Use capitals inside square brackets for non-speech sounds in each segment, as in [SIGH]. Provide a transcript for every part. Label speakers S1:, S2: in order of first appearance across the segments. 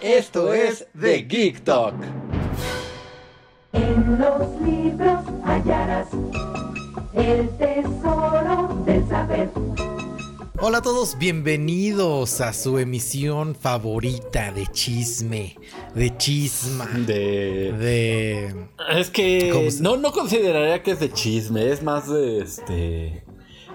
S1: Esto es The Geek Talk.
S2: En los libros hallarás el tesoro del saber.
S3: Hola a todos, bienvenidos a su emisión favorita de chisme, de chisma,
S1: De.
S3: de...
S1: Es que.
S3: ¿Cómo se-
S1: No, no consideraría que es de chisme, es más de este.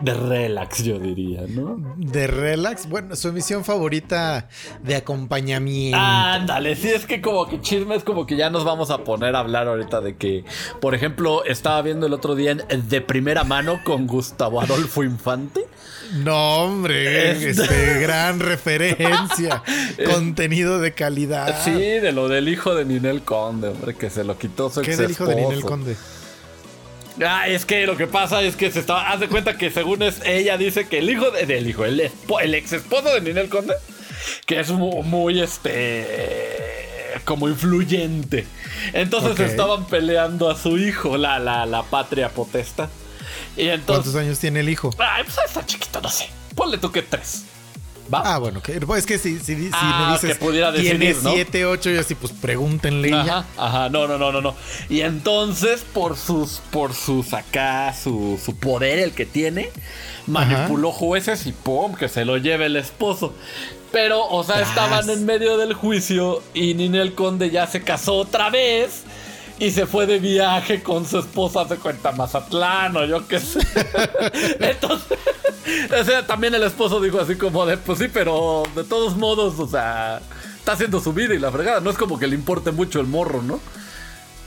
S1: De relax, yo diría, ¿no?
S3: de relax. Bueno, su emisión favorita de acompañamiento.
S1: Ándale, sí, es que como que chisme es como que ya nos vamos a poner a hablar ahorita de que, por ejemplo, estaba viendo el otro día en- de primera mano con Gustavo Adolfo Infante.
S3: No, hombre,
S1: Es-
S3: este, gran referencia, [LAUGHS] contenido de calidad.
S1: Sí, de lo del hijo de Ninel Conde, hombre, que se lo quitó su
S3: ¿Qué
S1: ex
S3: del hijo de Ninel. Conde?
S1: Ah, es que lo que pasa es que se estaba. Haz de cuenta que según es, ella dice que el hijo de- del hijo, el, ex esposo de Ninel Conde, que es mu- muy, este. como influyente. Entonces estaban peleando a su hijo, la, la, la patria potesta. Y
S3: ¿Cuántos
S1: entonces.
S3: años tiene el hijo?
S1: Ay, pues está chiquito, no sé. Ponle tú que tres. ¿Va?
S3: Ah, bueno, que, pues es que si, si, si
S1: Ah,
S3: me dices
S1: que pudiera
S3: tiene
S1: decidir, ¿no?
S3: 7, 8, yo así, pues pregúntenle y ya.
S1: Ajá, ajá, no, no, no, no, no. Y entonces, por sus, por sus acá, su, su poder, el que tiene, manipuló jueces y ¡pum! que se lo lleve el esposo. Pero, o sea,
S3: Tras.
S1: estaban en medio del juicio y Ninel Conde ya se casó otra vez. Y se fue de viaje con su esposa, se cuenta Mazatlán o yo qué sé. [LAUGHS] Entonces, o sea, también el esposo dijo así como de, pues sí, pero de todos modos, o sea, está haciendo su vida y la fregada. No es como que le importe mucho el morro, ¿no?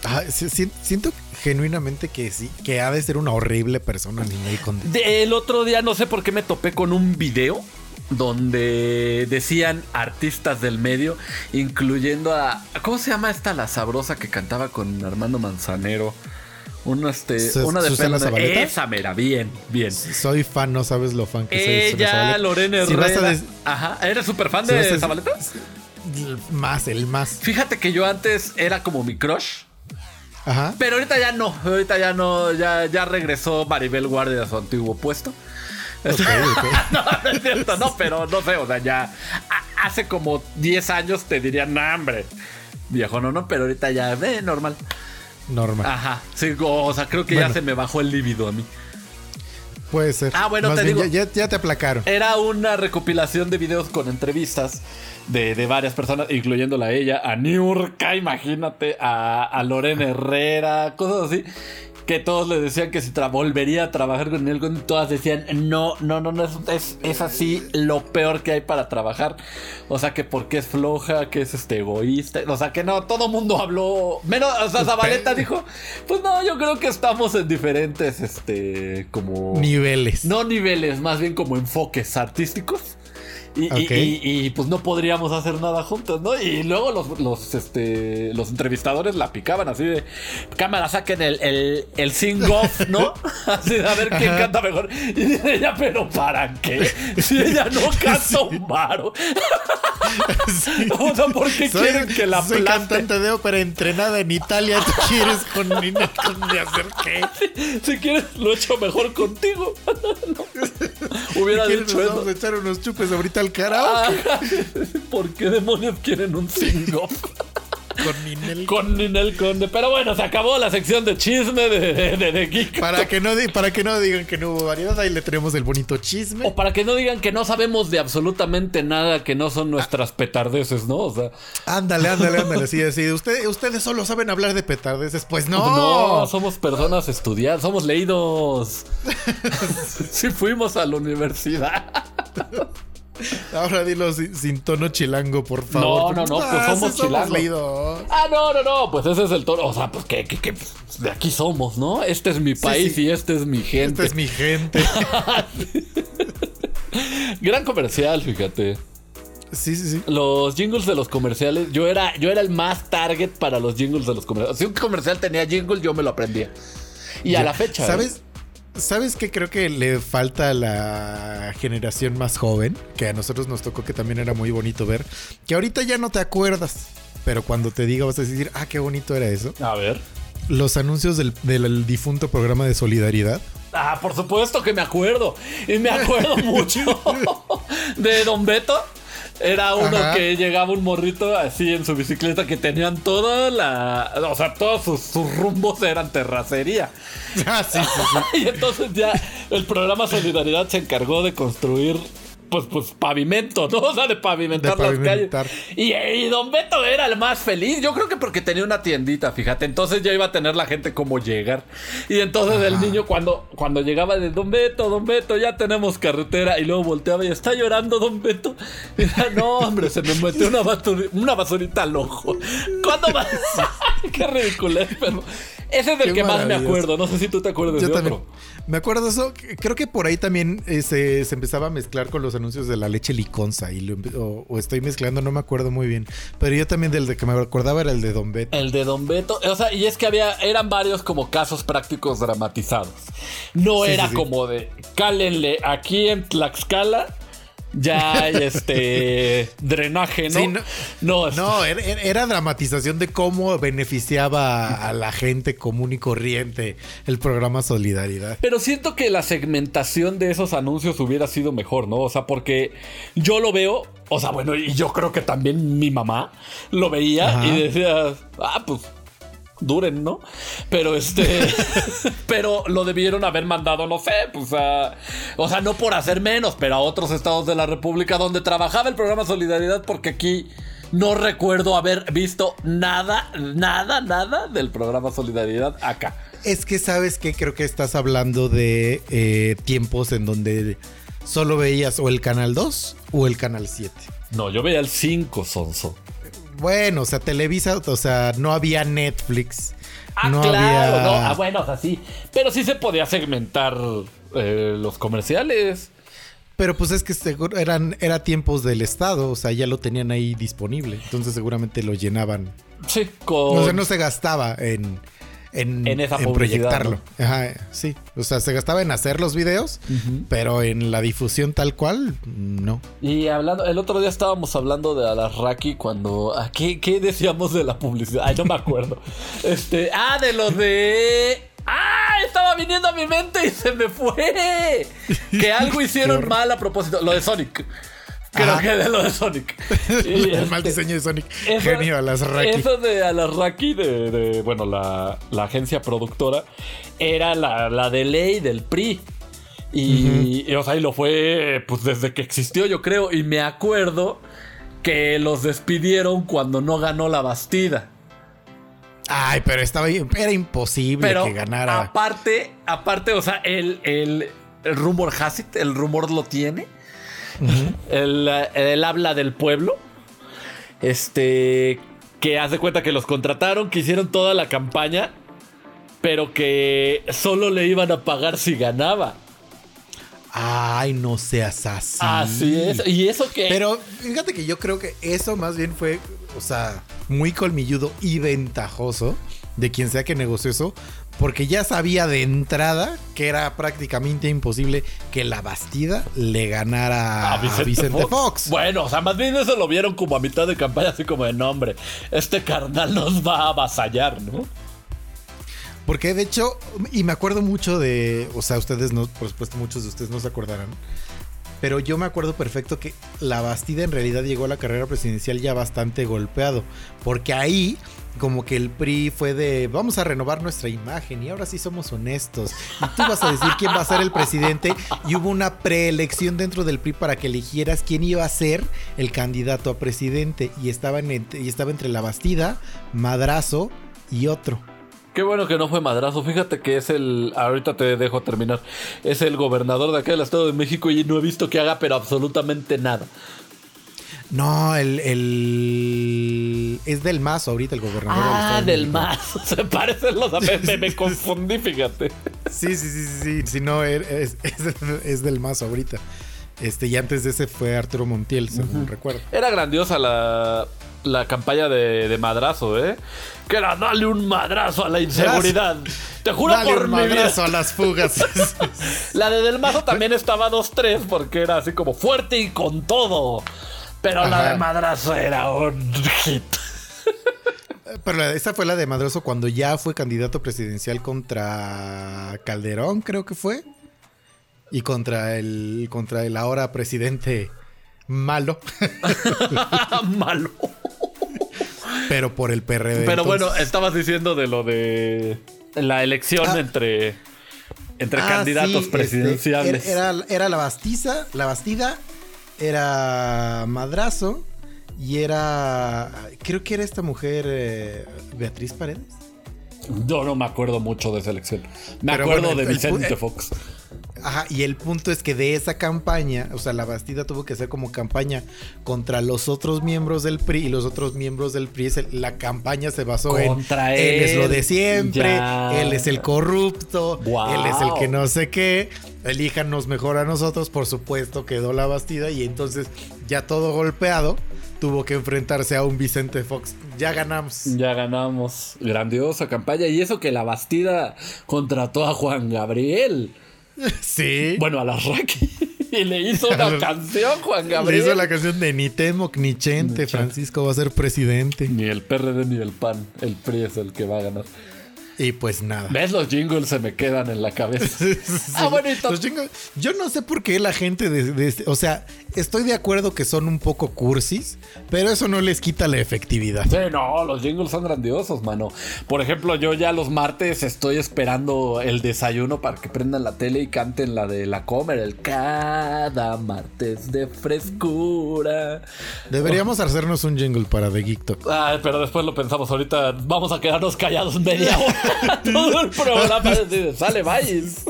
S3: Ah, siento genuinamente que sí, que ha de ser una horrible persona Conde.
S1: De- el otro día no sé por qué me topé con un video donde decían artistas del medio, incluyendo a... ¿Cómo se llama esta la sabrosa que cantaba con Armando Manzanero? Una, este, una de
S3: ¿Susana Zabaleta?
S1: Esa mera, bien, bien.
S3: Soy fan, no sabes lo fan que soy.
S1: Ella. Lorena
S3: Si
S1: Herrera.
S3: des-
S1: Ajá, ¿eres súper fan
S3: si
S1: de
S3: a-
S1: Zabaleta?
S3: Más, el más.
S1: Fíjate que yo antes era como mi crush.
S3: Ajá.
S1: Pero ahorita ya no, ahorita ya no, ya, ya regresó Maribel Guardia a su antiguo puesto. [LAUGHS] No, no es cierto, no, pero no sé, o sea, ya hace como 10 años te dirían, no, hombre, viejo, no, no, pero ahorita ya, eh, normal.
S3: Normal.
S1: Ajá, sí, o sea, creo que ya se me bajó el líbido a mí.
S3: Puede ser.
S1: Ah, bueno,
S3: Más
S1: te
S3: bien,
S1: digo-
S3: ya te aplacaron.
S1: Era una recopilación de videos con entrevistas de, de varias personas, incluyéndola a ella, a Niurka, imagínate, a, a Lorena Herrera, cosas así. Que todos le decían que si volvería a trabajar con él, con- todas decían, no, no, no, no, es, es, es así lo peor que hay para trabajar. O sea, que porque es floja, que es este egoísta. O sea, que no, todo mundo habló. Menos, o sea, Zabaleta dijo, pues no, yo creo que estamos en diferentes, este, como...
S3: Niveles.
S1: No niveles, más bien como enfoques artísticos. Y, y-
S3: Ok.
S1: y- y, pues no podríamos hacer nada juntos, ¿no? Y luego los, los, este, los entrevistadores la picaban así de cámara, saquen el, el, el sing-off, ¿no? [LAUGHS] Así de a ver quién
S3: Ajá.
S1: canta mejor. Y dice ella, ¿pero para qué? Si ella no [LAUGHS] canta un varo.
S3: Sí. [LAUGHS]
S1: O sea, ¿por qué
S3: Soy-
S1: quieren que la
S3: Soy
S1: aplaste?
S3: cantante de ópera entrenada en Italia. ¿Tú quieres con Conde hacer qué?
S1: Si quieres, lo echo mejor contigo. No. Hubiera
S3: ¿Quieres
S1: dicho
S3: nos
S1: eso.
S3: vamos a echar unos chupes ahorita al karaoke
S1: Ah, [LAUGHS] ¿Por qué demonios quieren un sing-off? [LAUGHS]
S3: con Ninel
S1: con Ninel Conde. Pero bueno, se acabó la sección de chisme de, de, de- de Geek.
S3: Para que, no di- para que no digan que no hubo variedad, ahí le tenemos el bonito chisme.
S1: O para que no digan que no sabemos de absolutamente nada, que no son nuestras petardeces, ¿no? O sea,
S3: Ándale, ándale, [LAUGHS] ándale. Así. Usted, ustedes solo saben hablar de petardeces. Pues no.
S1: no, somos personas estudiadas, somos leídos. sí fuimos a la universidad. [LAUGHS]
S3: Ahora dilo sin, sin tono chilango, por favor.
S1: No, no, no, pues
S3: Ah,
S1: somos chilangos. Ah, no, no, no, pues ese es el tono. O sea, pues que, que, que, de aquí somos, ¿no? Este es mi país
S3: sí.
S1: y este es mi gente.
S3: Esta es mi gente. [LAUGHS]
S1: Gran comercial, fíjate.
S3: Sí, sí, sí.
S1: Los jingles de los comerciales, yo era, yo era el más target para los jingles de los comerciales. Si un comercial tenía jingle, yo me lo aprendía. Y a la fecha. ¿eh?
S3: ¿Sabes? ¿Sabes qué creo que le falta a la generación más joven? Que a nosotros nos tocó que también era muy bonito ver. Que ahorita ya no te acuerdas. Pero cuando te diga vas a decir, ah, qué bonito era eso.
S1: A ver.
S3: Los anuncios del, del difunto programa de solidaridad.
S1: Ah, por supuesto que me acuerdo. Y me acuerdo [LAUGHS] mucho de Don Beto. Era uno
S3: Ajá.
S1: que llegaba un morrito así en su bicicleta que tenían toda la. O sea, todos sus, sus rumbos eran terracería. [LAUGHS]
S3: Ah, sí, sí, sí. [LAUGHS]
S1: y entonces ya el programa Solidaridad se encargó de construir. Pues, pues pavimento, ¿no? [LAUGHS] O sea, de pavimentar
S3: De
S1: las calles. Y, y Don Beto era el más feliz. Yo creo que porque tenía una tiendita, fíjate. Entonces ya iba a tener la gente como llegar. Y entonces el niño cuando, cuando llegaba de Don Beto, Don Beto, ya tenemos carretera. Y luego volteaba y está llorando Don Beto. Y decía, no, hombre, se me metió una, basuri- una basurita al ojo. ¿Cuándo más? [LAUGHS] Qué ridículo es, pero ese es del
S3: Qué
S1: que más me acuerdo. No sé si tú te acuerdas
S3: Yo
S1: de
S3: también.
S1: otro.
S3: Me acuerdo de eso. Creo que por ahí también eh, se, se empezaba a mezclar con los anuncios de la leche liconza. Y lo o, o estoy mezclando, no me acuerdo muy bien. Pero yo también del de que me acordaba era el de Don Beto.
S1: El de Don Beto, o sea, y es que había, eran varios como casos prácticos dramatizados. No
S3: Sí,
S1: era
S3: sí, sí.
S1: como de, cálenle, aquí en Tlaxcala ya hay este [LAUGHS] drenaje, ¿no?
S3: Sí, no-
S1: no,
S3: era, era- era dramatización de cómo beneficiaba a la gente común y corriente el programa Solidaridad.
S1: Pero siento que la segmentación de esos anuncios hubiera sido mejor, ¿no? O sea, porque yo lo veo, o sea, bueno, y yo creo que también mi mamá lo veía
S3: Ajá.
S1: y decía, ah, pues duren, ¿no? Pero este, [LAUGHS] pero lo debieron haber mandado, no sé, pues a, o sea, no por hacer menos, pero a otros estados de la República donde trabajaba el programa Solidaridad, porque aquí no recuerdo haber visto nada, nada, nada del programa Solidaridad acá.
S3: Es que sabes que creo que estás hablando de eh, tiempos en donde solo veías o el canal 2 o el canal 7.
S1: No, yo veía el 5, Sonso.
S3: Bueno, o sea, Televisa, o sea, no había Netflix.
S1: Ah,
S3: no
S1: claro,
S3: había.
S1: no. Ah, bueno, o sea, sí. Pero sí se podía segmentar eh, los comerciales.
S3: Pero pues es que seguro eran era tiempos del Estado, o sea, ya lo tenían ahí disponible. Entonces seguramente lo llenaban.
S1: Sí, con.
S3: O sea, no se gastaba en. En,
S1: En esa
S3: en proyectarlo. Ajá, sí. O sea, se gastaba en hacer los videos, pero en la difusión tal cual, no.
S1: Y hablando, el otro día estábamos hablando de Alarraqui cuando. ¿a qué, qué decíamos de la publicidad? Ay, no me acuerdo. [LAUGHS] este. Ah, de lo de. ¡Ah! Estaba viniendo a mi mente y se me fue. [LAUGHS] Que algo hicieron mal a propósito. Lo de Sonic. Creo que de lo de Sonic. [LAUGHS]
S3: El mal
S1: este,
S3: diseño de Sonic.
S1: Eso-
S3: Genio a las Raki.
S1: Eso de Alarraqui, de, de, bueno, la, la agencia productora, era la, la de ley del PRI. Y, y, o sea, y lo fue pues desde que existió, yo creo. Y me acuerdo que los despidieron cuando no ganó la Bastida.
S3: Ay, pero estaba era imposible
S1: Pero
S3: que ganara.
S1: aparte, aparte, o sea, el, el, el rumor has it, el rumor lo tiene. El, el habla del pueblo. Este. Que hace cuenta que los contrataron, que hicieron toda la campaña. Pero que solo le iban a pagar si ganaba.
S3: Ay, no seas así.
S1: Así es. Y eso que.
S3: Pero fíjate que yo creo que eso más bien fue, o sea, muy colmilludo y ventajoso de quien sea que negoció eso, porque ya sabía de entrada que era prácticamente imposible que la Bastida le ganara a Vicente, Fox.
S1: Bueno, o sea, más bien eso lo vieron como a mitad de campaña, así como de nombre. Este carnal nos va a avasallar, ¿no?
S3: Porque de hecho, y me acuerdo mucho de, o sea, ustedes no, por supuesto muchos de ustedes no se acordarán, pero yo me acuerdo perfecto que la Bastida en realidad llegó a la carrera presidencial ya bastante golpeado, porque ahí como que el PRI fue de vamos a renovar nuestra imagen y ahora sí somos honestos y tú vas a decir quién va a ser el presidente y hubo una preelección dentro del PRI para que eligieras quién iba a ser el candidato a presidente y estaba, en, y estaba entre la Bastida, Madrazo y otro.
S1: Qué bueno que no fue madrazo. Fíjate que es el. Ahorita te dejo terminar. Es el gobernador de acá del Estado de México y no he visto que haga, pero absolutamente nada.
S3: No, el, el es del Mazo ahorita el gobernador.
S1: Ah,
S3: de
S1: del mazo. [LAUGHS] Se parecen los. Me, me- me confundí, fíjate.
S3: Sí, sí, sí, sí, sí. Si no, es, [LAUGHS] es, es del Mazo ahorita. Este, y antes de ese fue Arturo Montiel, según recuerdo.
S1: Era grandiosa la, la campaña de, de madrazo, ¿eh? Que era darle un madrazo a la inseguridad. Te juro
S3: Dale
S1: por
S3: un
S1: mi vida.
S3: madrazo a las fugas. [LAUGHS]
S1: La de Del Mazo también estaba 2-3 porque era así como fuerte y con todo. Pero la de madrazo era un hit.
S3: Pero esa fue la de Madroso cuando ya fue candidato presidencial contra Calderón, creo que fue. Y contra el, contra el ahora presidente malo, [LAUGHS] [LAUGHS]
S1: Malo.
S3: pero por el PRD.
S1: Pero
S3: entonces-
S1: bueno, estabas diciendo de lo de la elección
S3: Ah.
S1: entre, entre
S3: Ah,
S1: candidatos
S3: sí, este,
S1: presidenciales.
S3: era, era- era la Bastiza, la Bastida, era Madrazo y era. Creo que era esta mujer, eh, Beatriz Paredes.
S1: Yo no me acuerdo mucho de esa elección. Me
S3: Pero
S1: acuerdo
S3: bueno,
S1: de
S3: el
S1: Vicente
S3: pu-
S1: Fox.
S3: Ajá, y el punto es que de esa campaña, o sea, la Bastida tuvo que hacer como campaña contra los otros miembros del PRI y los otros miembros del PRI, la campaña se basó
S1: Contra
S3: en él es lo
S1: él,
S3: de siempre,
S1: ya.
S3: él es el corrupto, él es el que no sé qué, elíjanos mejor a nosotros, por supuesto quedó la Bastida y entonces ya todo golpeado tuvo que enfrentarse a un Vicente Fox. Ya ganamos.
S1: Ya ganamos. Grandiosa campaña. Y eso que la Bastida contrató a Juan Gabriel. [LAUGHS]
S3: Sí.
S1: Bueno, a la Raki. Y le hizo una [LAUGHS] canción, Juan
S3: Le
S1: Gabriel.
S3: hizo la canción de Ni Temoc ni Chente, Francisco va a ser presidente.
S1: Ni el PRD ni el PAN. El PRI es el que va a ganar.
S3: Y pues nada.
S1: ¿Ves? Los jingles se me quedan en la cabeza. [LAUGHS] Ah, bueno, y
S3: Los chingos- Yo no sé por qué la gente de, de este- o sea, estoy de acuerdo que son un poco cursis, pero eso no les quita la efectividad.
S1: Sí, no, los jingles son grandiosos, mano. Por ejemplo, yo ya los martes estoy esperando el desayuno para que prendan la tele y canten la de la comer, el cada martes de frescura.
S3: Deberíamos hacernos un jingle para The Geek Talk.
S1: Ay, pero después lo pensamos. Ahorita vamos a quedarnos callados media hora. [LAUGHS] Todo el programa [LAUGHS] sale, vais.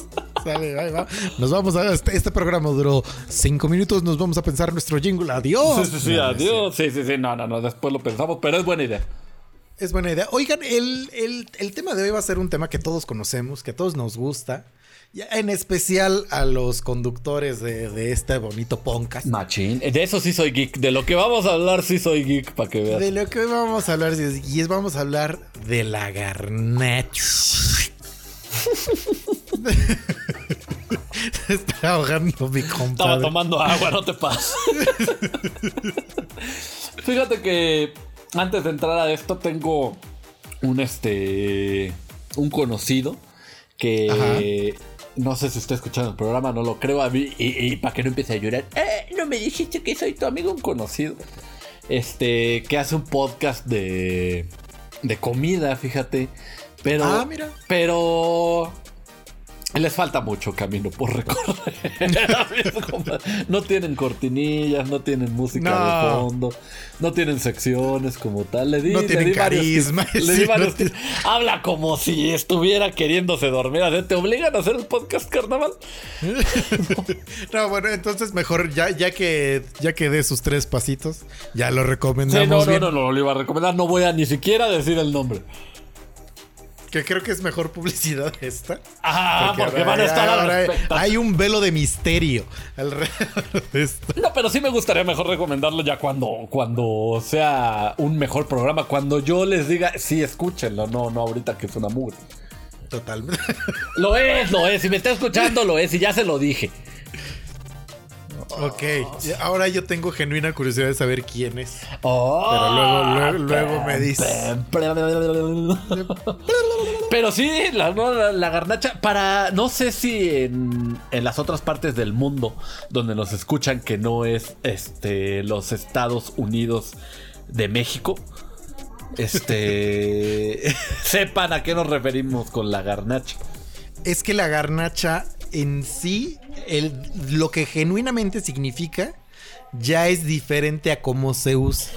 S3: Sale, ahí va. Nos vamos a este, este programa duró cinco minutos, nos vamos a pensar nuestro jingle. Adiós.
S1: Sí, sí, sí,
S3: No, no
S1: adiós. Sí, sí, sí, no, no, no, después lo pensamos, pero es buena idea.
S3: Es buena idea. Oigan, el, el- el tema de hoy va a ser un tema que todos conocemos, que a todos nos gusta. En especial a los conductores de, de este bonito podcast.
S1: Machín. De eso sí soy geek. De lo que vamos a hablar sí soy geek, para que veas.
S3: De lo que hoy vamos a hablar, y es vamos a hablar de la garnacha. [LAUGHS] [LAUGHS] Se está ahogando mi
S1: Estaba
S3: compadre.
S1: tomando agua, no te pases. [LAUGHS] Fíjate que antes de entrar a esto tengo un este un conocido que no sé si está escuchando el programa, no lo creo a mí y, para que no empiece a llorar. "Eh, no me dijiste que soy tu amigo un conocido. Este que hace un podcast de de comida, fíjate. Pero
S3: Ah, mira.
S1: pero les falta mucho camino por recorrer. [LAUGHS] no tienen cortinillas, no tienen música
S3: No.
S1: de fondo, no tienen secciones como tal. Le di,
S3: No
S1: le
S3: tienen
S1: di
S3: carisma,
S1: le
S3: sí,
S1: di
S3: no
S1: varios. Habla como si estuviera queriéndose dormir. ¿Te obligan a hacer el podcast carnaval? [LAUGHS]
S3: No, bueno, entonces mejor ya, ya que ya que dé sus tres pasitos, ya lo
S1: Sí,
S3: recomendamos
S1: no, no,
S3: bien.
S1: no, no, lo iba a recomendar. No voy a ni siquiera decir el nombre.
S3: Que creo que es mejor publicidad [LAUGHS] esta.
S1: Ah, porque, van a estar
S3: ahora. Hay un velo de misterio alrededor [LAUGHS] de esto.
S1: No, pero sí me gustaría mejor recomendarlo ya cuando, cuando sea un mejor programa. Cuando yo les diga, sí, escúchenlo. No, no ahorita que es una mugre.
S3: Totalmente. [LAUGHS]
S1: Lo es, lo es. Si me está escuchando, lo es. Y ya se lo dije.
S3: Ok, ahora yo tengo genuina curiosidad de saber quién es.
S1: Oh,
S3: Pero luego- luego- luego me dices.
S1: Pero sí, la, no, la- la garnacha, para, no sé si en, en las otras partes del mundo donde nos escuchan, que no es este, los Estados Unidos de México, este, [LAUGHS] sepan a qué nos referimos con la garnacha.
S3: Es que la garnacha en sí, el, lo que genuinamente significa, ya es diferente a cómo se usa.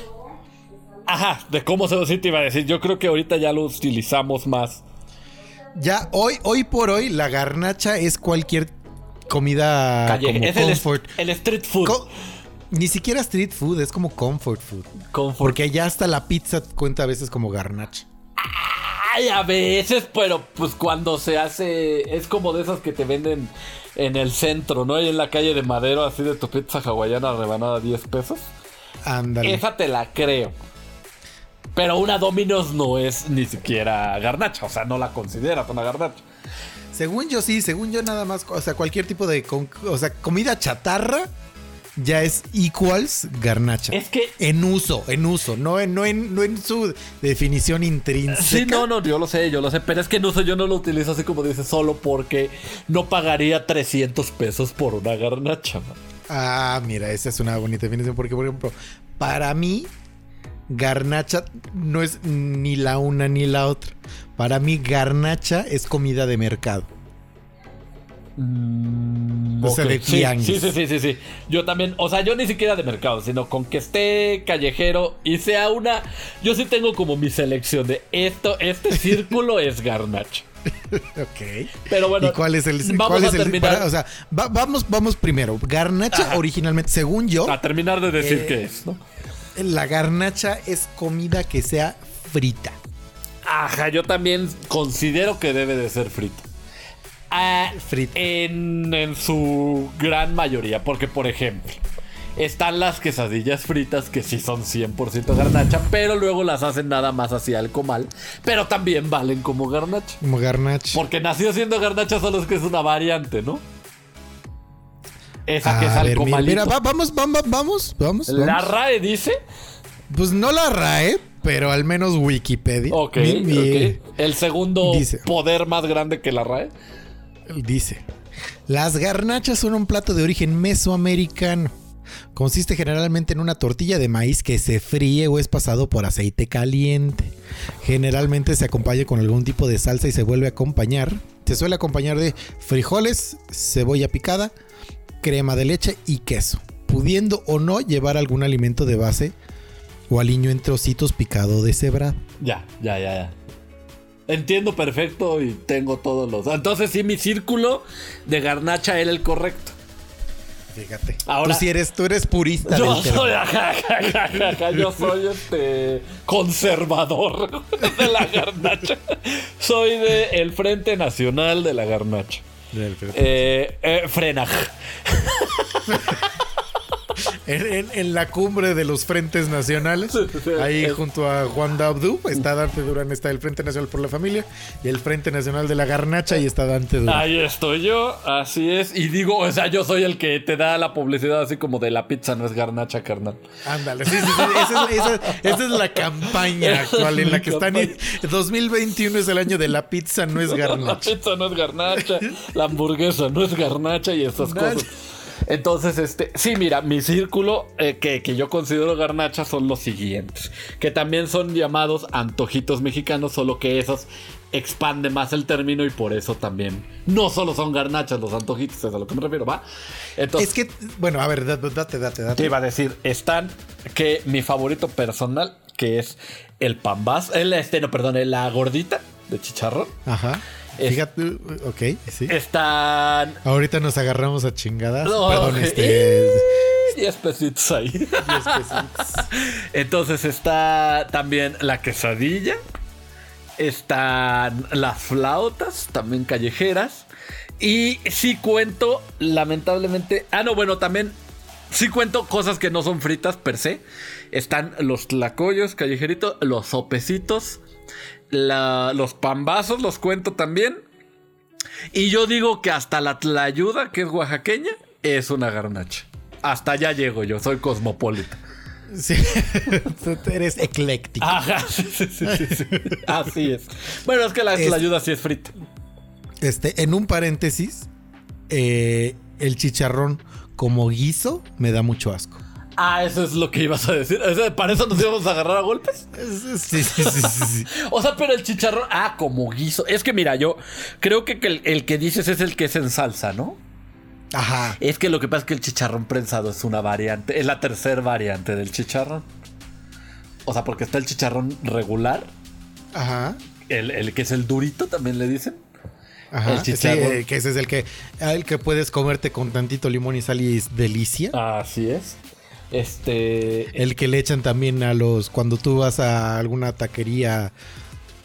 S1: Ajá, de cómo se sí te iba a decir. Yo creo que ahorita ya lo utilizamos más.
S3: Ya hoy, hoy por hoy, la garnacha es cualquier comida
S1: Calle,
S3: como
S1: es el,
S3: comfort.
S1: el street food.
S3: Co- ni siquiera street food, es como comfort food.
S1: Comfort.
S3: Porque ya hasta la pizza cuenta a veces como garnacha.
S1: Ay, a veces, pero pues cuando se hace. Es como de esas que te venden en el centro, ¿no? Ahí en la calle de Madero, así de tu pizza hawaiana rebanada a 10 pesos.
S3: Ándale.
S1: Esa te la creo. Pero una Domino's no es ni siquiera garnacha, o sea, no la consideras una garnacha.
S3: Según yo sí, según yo nada más, o sea, cualquier tipo de, o sea, comida chatarra ya es equals garnacha.
S1: Es que-
S3: en uso, en uso, no en, no en, no en su definición intrínseca.
S1: Sí, no, no, yo lo sé, yo lo sé, pero es que no sé, yo no lo utilizo así como dices, solo porque no pagaría 300 pesos por una garnacha. man.
S3: Ah, mira, esa es una bonita definición porque, por ejemplo, para mí, garnacha no es ni la una ni la otra. Para mí, garnacha es comida de mercado. O sea, de
S1: sí,
S3: tianguis.
S1: Sí, sí, sí, sí, sí. Yo también, o sea, yo ni siquiera de mercado, sino con que esté callejero y sea una. Yo sí tengo como mi selección de esto, este [LAUGHS] círculo es garnacha.
S3: Ok.
S1: Pero bueno,
S3: ¿Y cuál es el
S1: vamos
S3: cuál
S1: a
S3: el-
S1: terminar,
S3: para- o sea, va- vamos, vamos primero. Garnacha
S1: Ajá.
S3: originalmente, según yo,
S1: a terminar de decir
S3: Eh,
S1: qué es, ¿no?
S3: la garnacha es comida que sea frita.
S1: Ajá, yo también considero que debe de ser frita. En, en su gran mayoría, porque por ejemplo, están las quesadillas fritas que sí son 100% garnacha, pero luego las hacen nada más así al comal, pero también valen como garnacha.
S3: Como garnacha.
S1: Porque nació siendo garnacha, solo es que es una variante, ¿no? Esa que es
S3: A
S1: al
S3: mira, va- vamos, vamos, vamos, vamos.
S1: La. RAE dice,
S3: Pues no la RAE, pero al menos Wikipedia.
S1: ok,
S3: Mi- mi-
S1: ok, el segundo
S3: Dice.
S1: poder más grande que la RAE.
S3: Dice, las garnachas son un plato de origen mesoamericano. Consiste generalmente en una tortilla de maíz que se fríe o es pasado por aceite caliente. Generalmente se acompaña con algún tipo de salsa y se vuelve a acompañar. Se suele acompañar de frijoles, cebolla picada, crema de leche y queso, pudiendo o no llevar algún alimento de base o aliño en trocitos picado de cebra.
S1: Ya, ya, ya, ya. Entiendo perfecto y tengo todos los. Entonces, sí, mi círculo de garnacha era el correcto.
S3: Fíjate.
S1: Ahora-
S3: tú eres, tú eres purista
S1: Yo
S3: del
S1: soy, ajá, ajá, ajá, ajá, yo soy este conservador de la garnacha. Soy de el Frente Nacional de la Garnacha. Eh, eh, Frenaj.
S3: En, en- en la cumbre de los frentes nacionales, ahí junto a Juan Dabdú, está Dante Durán, está el Frente Nacional por la Familia y el Frente Nacional de la Garnacha y está Dante Durán.
S1: Ahí estoy yo, así es. Y digo, o sea, yo soy el que te da la publicidad así como de la pizza no es garnacha, carnal.
S3: Ándale, sí, sí, sí, esa es, esa- esa es la campaña actual en la que están. 2021 es el año de la pizza, no es [LAUGHS]
S1: La
S3: garnacha.
S1: pizza no es garnacha, la hamburguesa no es garnacha y estas cosas. Entonces, este, sí, mira, mi círculo eh, que, que yo considero garnacha son los siguientes, que también son llamados antojitos mexicanos, solo que esos expande más el término y por eso también no solo son garnachas los antojitos, es a lo que me refiero, ¿va? Entonces,
S3: Es que, bueno, a ver, da- date, date,
S1: te
S3: date.
S1: iba a decir, están que mi favorito personal, que es el pambaz, el este, no, perdón, la gordita de chicharrón.
S3: Ajá. Fíjate, ok, sí.
S1: Están
S3: Ahorita nos agarramos a chingadas.
S1: No,
S3: Perdón,
S1: ok.
S3: este. [LAUGHS]
S1: 10 pesitos ahí.
S3: 10 pesitos.
S1: Entonces está también la quesadilla. Están las flautas, también callejeras. Y sí cuento, lamentablemente. Ah, no, bueno, también sí cuento cosas que no son fritas per se. Están los tlacoyos callejeritos, los sopecitos, la- los pambazos, los cuento también. Y yo digo que hasta la tlayuda, que es oaxaqueña, es una garnacha. Hasta allá llego yo, soy cosmopolita.
S3: Sí. [LAUGHS] Eres ecléctico.
S1: Ajá, [LAUGHS] sí, sí, sí, sí, sí. Así es. Bueno, es que la
S3: Es-
S1: tlayuda sí es frita.
S3: Este, en un paréntesis, eh, el chicharrón como guiso me da mucho asco.
S1: Ah, eso es lo que ibas a decir. O sea, ¿Para eso nos íbamos a agarrar a golpes?
S3: Sí, sí, sí, sí, sí. [LAUGHS]
S1: O sea, pero el chicharrón. Ah, como guiso. Es que mira, yo creo que el, el que dices es el que es en salsa, ¿no?
S3: Ajá.
S1: Es que lo que pasa es que el chicharrón prensado es una variante. Es la tercera variante del chicharrón. O sea, porque está el chicharrón regular.
S3: Ajá.
S1: El, el que es el durito, también le dicen.
S3: Ajá.
S1: El chicharrón.
S3: Sí, que ese es el que, el que puedes comerte con tantito limón y sal y es delicia.
S1: Así es. Este.
S3: El que le echan también a los. Cuando tú vas a alguna taquería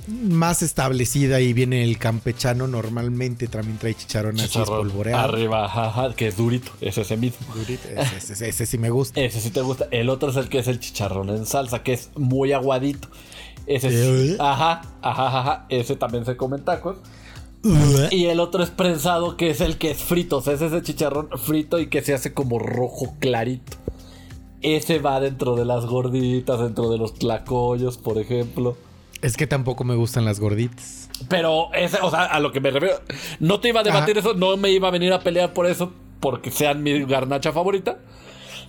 S3: más establecida y viene el campechano, normalmente también trae chicharrón, así espolvoreado.
S1: Arriba, ajá, que es durito. Es ese mismo.
S3: Durito, Ese, ese- ese sí me gusta.
S1: Ese sí te gusta. El otro es el que es el chicharrón en salsa, que es muy aguadito. Ese
S3: ¿Eh?
S1: sí. Ajá, ajá, ajá. Ese también se come en tacos. Y el otro es prensado, que es el que es frito. O sea, es ese chicharrón frito y que se hace como rojo clarito. Ese va dentro de las gorditas, dentro de los tlacoyos, por ejemplo.
S3: Es que tampoco me gustan las gorditas.
S1: Pero ese, o sea, a lo que me refiero. No te iba a debatir eso, no me iba a venir a pelear por eso, porque sean mi garnacha favorita.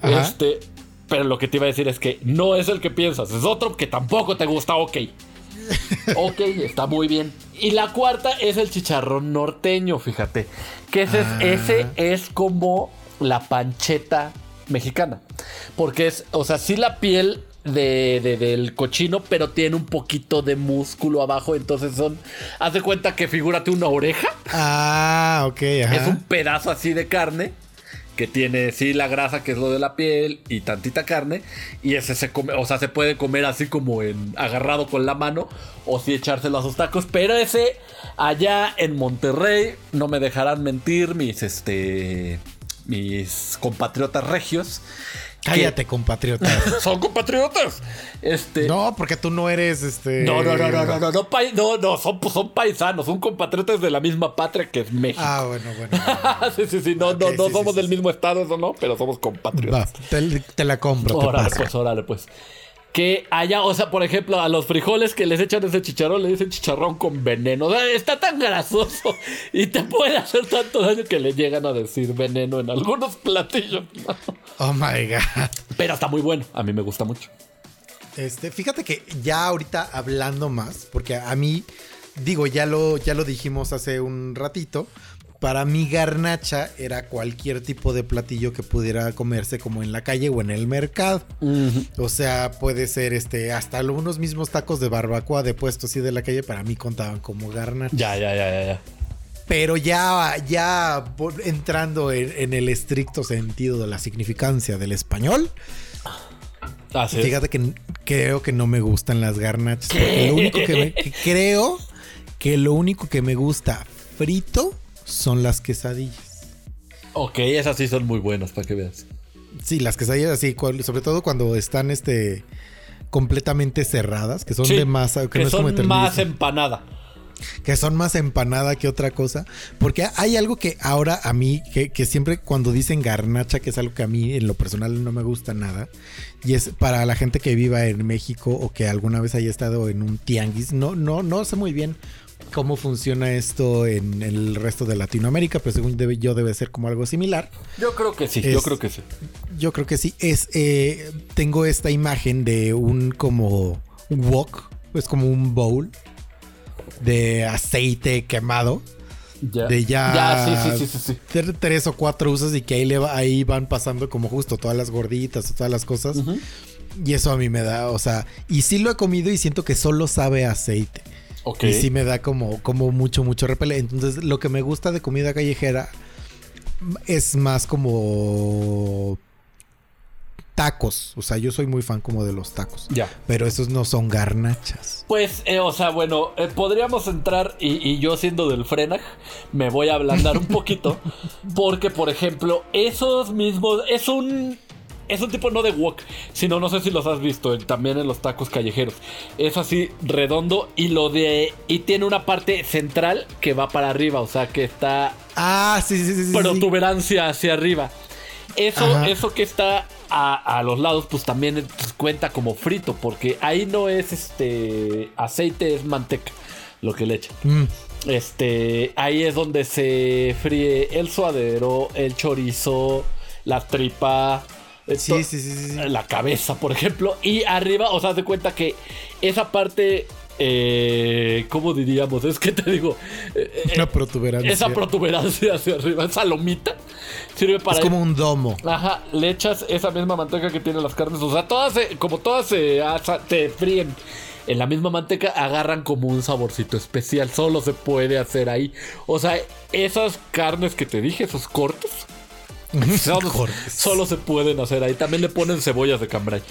S3: Ajá.
S1: Este. Pero lo que te iba a decir es que no es el que piensas, es otro que tampoco te gusta, ok. [LAUGHS] Ok, está muy bien. Y la cuarta es el chicharrón norteño, fíjate. Que ese,
S3: Ah.
S1: es, ese es como la pancheta mexicana. Porque es, o sea, sí la piel de, de- del cochino, pero tiene un poquito de músculo abajo. Entonces son. Haz de cuenta que figúrate una oreja.
S3: Ah, ok, ajá.
S1: Es un pedazo así de carne que tiene sí la grasa que es lo de la piel y tantita carne y ese se come, o sea, se puede comer así como en agarrado con la mano o sí echárselo a sus tacos, pero ese allá en Monterrey no me dejarán mentir mis este mis compatriotas regios. Que
S3: Cállate, compatriota. [LAUGHS]
S1: Son compatriotas. Este
S3: no, porque tú no eres este.
S1: no, no, no, no, no, no, no, no, no, son, son paisanos, son compatriotas de la misma patria que es México.
S3: Ah, bueno, bueno. [LAUGHS]
S1: sí, sí, sí, no, no, no
S3: sí,
S1: somos
S3: sí,
S1: del
S3: sí.
S1: mismo estado, eso no, pero somos
S3: Va,
S1: compatriotas.
S3: te, te la compro,
S1: Órale, pues, órale, pues. Que allá, o sea, por ejemplo, a los frijoles que les echan ese chicharrón, le dicen chicharrón con veneno. O sea, está tan grasoso y te puede hacer tanto daño que le llegan a decir veneno en algunos platillos.
S3: Oh my god.
S1: Pero está muy bueno, a mí me gusta mucho.
S3: Este, fíjate que ya ahorita hablando más, porque a mí, digo, ya lo, ya lo dijimos hace un ratito. Para mí, garnacha era cualquier tipo de platillo que pudiera comerse como en la calle o en el mercado. O sea, puede ser este, hasta unos mismos tacos de barbacoa de puesto así de la calle, para mí contaban como garnacha.
S1: Ya, ya, ya, ya, ya.
S3: Pero ya, ya entrando en, en el estricto sentido de la significancia del español,
S1: Así es.
S3: fíjate que creo que no me gustan las garnachas. Lo único que, me- que creo que lo único que me gusta frito son las quesadillas.
S1: Ok, esas sí son muy buenas, para que veas.
S3: Sí, las quesadillas así, sobre todo cuando están este completamente cerradas, que son
S1: Sí,
S3: de masa, que,
S1: que
S3: no es como
S1: son más empanada.
S3: que son más empanada que otra cosa. Porque hay algo que ahora a mí, que, que siempre cuando dicen garnacha, que es algo que a mí en lo personal no me gusta nada, y es para la gente que viva en México o que alguna vez haya estado en un tianguis, no, no, no sé muy bien cómo funciona esto en el resto de Latinoamérica, pero según debe, yo debe ser como algo similar.
S1: Yo creo que sí,
S3: Es-
S1: yo creo que sí.
S3: Yo creo que sí. Es, eh, tengo esta imagen de un como un wok, es como un bowl de aceite quemado.
S1: Ya.
S3: De ya,
S1: Ya, sí, sí, sí,
S3: tres o cuatro usos y que ahí, le va- ahí van pasando como justo todas las gorditas o todas las cosas. Y eso a mí me da, o sea, y sí lo he comido y siento que solo sabe a aceite. Y sí me da como, como mucho, mucho repele. Entonces, lo que me gusta de comida callejera es más como tacos. O sea, yo soy muy fan como de los tacos.
S1: Ya.
S3: Pero esos no son garnachas.
S1: Pues, eh, o sea, bueno, eh, podríamos entrar y, y yo siendo del Frenag me voy a ablandar un poquito [LAUGHS] porque, por ejemplo, esos mismos es un es un tipo no de wok, sino no sé si los has visto también en los tacos callejeros. Es así redondo y lo de y tiene una parte central que va para arriba, o sea, que está
S3: Ah, sí, sí, sí.
S1: protuberancia hacia arriba. Eso,
S3: Ajá.
S1: eso que está a, a los lados, pues también pues, cuenta como frito, porque ahí no es este aceite, es manteca lo que le echan.
S3: Mm,
S1: Este, ahí es donde se fríe el suadero, el chorizo, la tripa,
S3: Sí, sí, sí, sí,
S1: la cabeza, por ejemplo, y arriba, o sea, de cuenta que esa parte, eh, ¿cómo diríamos? Es que te digo, eh, eh,
S3: Una protuberancia.
S1: esa protuberancia hacia arriba, esa lomita, sirve para
S3: es como un domo.
S1: Ajá, le echas esa misma manteca que tienen las carnes. O sea, todas, se- como todas se te fríen en la misma manteca, agarran como un saborcito especial. Solo se puede hacer ahí. O sea, esas carnes que te dije, esos cortes, Solo, [LAUGHS]
S3: Cortes.
S1: solo se pueden hacer ahí. También le ponen cebollas de cambray.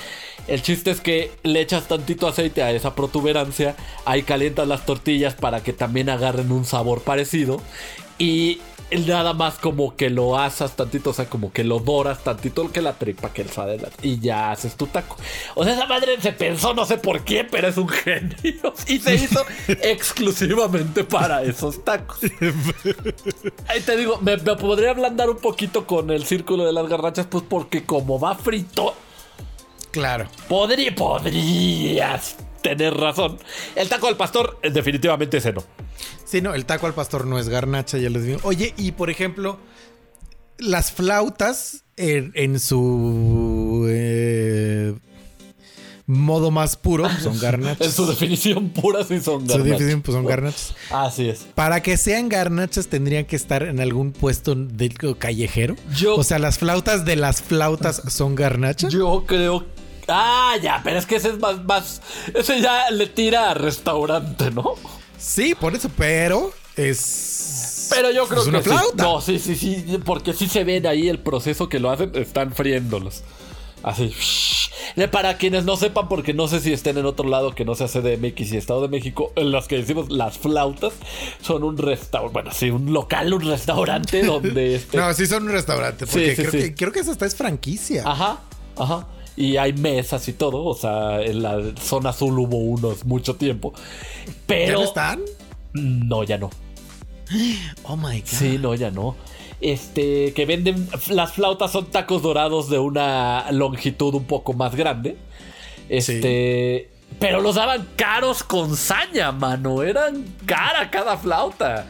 S1: El chiste es que le echas tantito aceite a esa protuberancia. Ahí calientas las tortillas para que también agarren un sabor parecido. Y nada más como que lo asas tantito, o sea, como que lo doras tantito que la tripa, que el sadela. Y ya haces tu taco. O sea, esa madre se pensó, no sé por qué, pero es un genio. [LAUGHS] Y se hizo [LAUGHS] exclusivamente para esos tacos. [LAUGHS] Ahí te digo, me, me podría ablandar un poquito con el círculo de las garrachas, pues porque como va frito,
S3: Claro.
S1: podría, podrías tener razón. El taco del pastor, eh, definitivamente ese no.
S3: Sí, no, el taco al pastor no es garnacha, ya les digo. Oye, y por ejemplo, las flautas en, en su eh, modo más puro [LAUGHS] son garnachas.
S1: En su definición pura sí son
S3: Su
S1: garnachas.
S3: definición, pues son garnachas.
S1: Así es.
S3: Para que sean garnachas tendrían que estar en algún puesto de callejero.
S1: Yo-
S3: O sea, las flautas de las flautas son garnachas.
S1: Yo creo. Ah, ya, pero es que ese es más, más. Ese ya le tira a restaurante, ¿no?
S3: Sí, por eso, pero es.
S1: Pero yo creo
S3: es
S1: que
S3: una
S1: sí.
S3: flauta.
S1: No, sí, sí, sí, porque sí se ven ahí el proceso que lo hacen, están friéndolos. Así. Para quienes no sepan, porque no sé si estén en otro lado que no sea CDMX y Estado de México, en los que decimos las flautas son un restaurante, bueno, sí, un local, un restaurante [LAUGHS] donde este,
S3: No, sí son un restaurante. Porque
S1: Sí, sí,
S3: creo,
S1: sí.
S3: Que, creo que esa hasta es franquicia.
S1: Ajá, ajá. Y hay mesas y todo. O sea, en la zona azul hubo unos mucho tiempo.
S3: ¿Ya
S1: Pero.
S3: no están?
S1: No, ya no.
S3: Oh my god.
S1: Sí, no, ya no. Este, que venden. Las flautas son tacos dorados de una longitud un poco más grande. Este. Pero los daban caros con saña, mano. Eran cara cada flauta.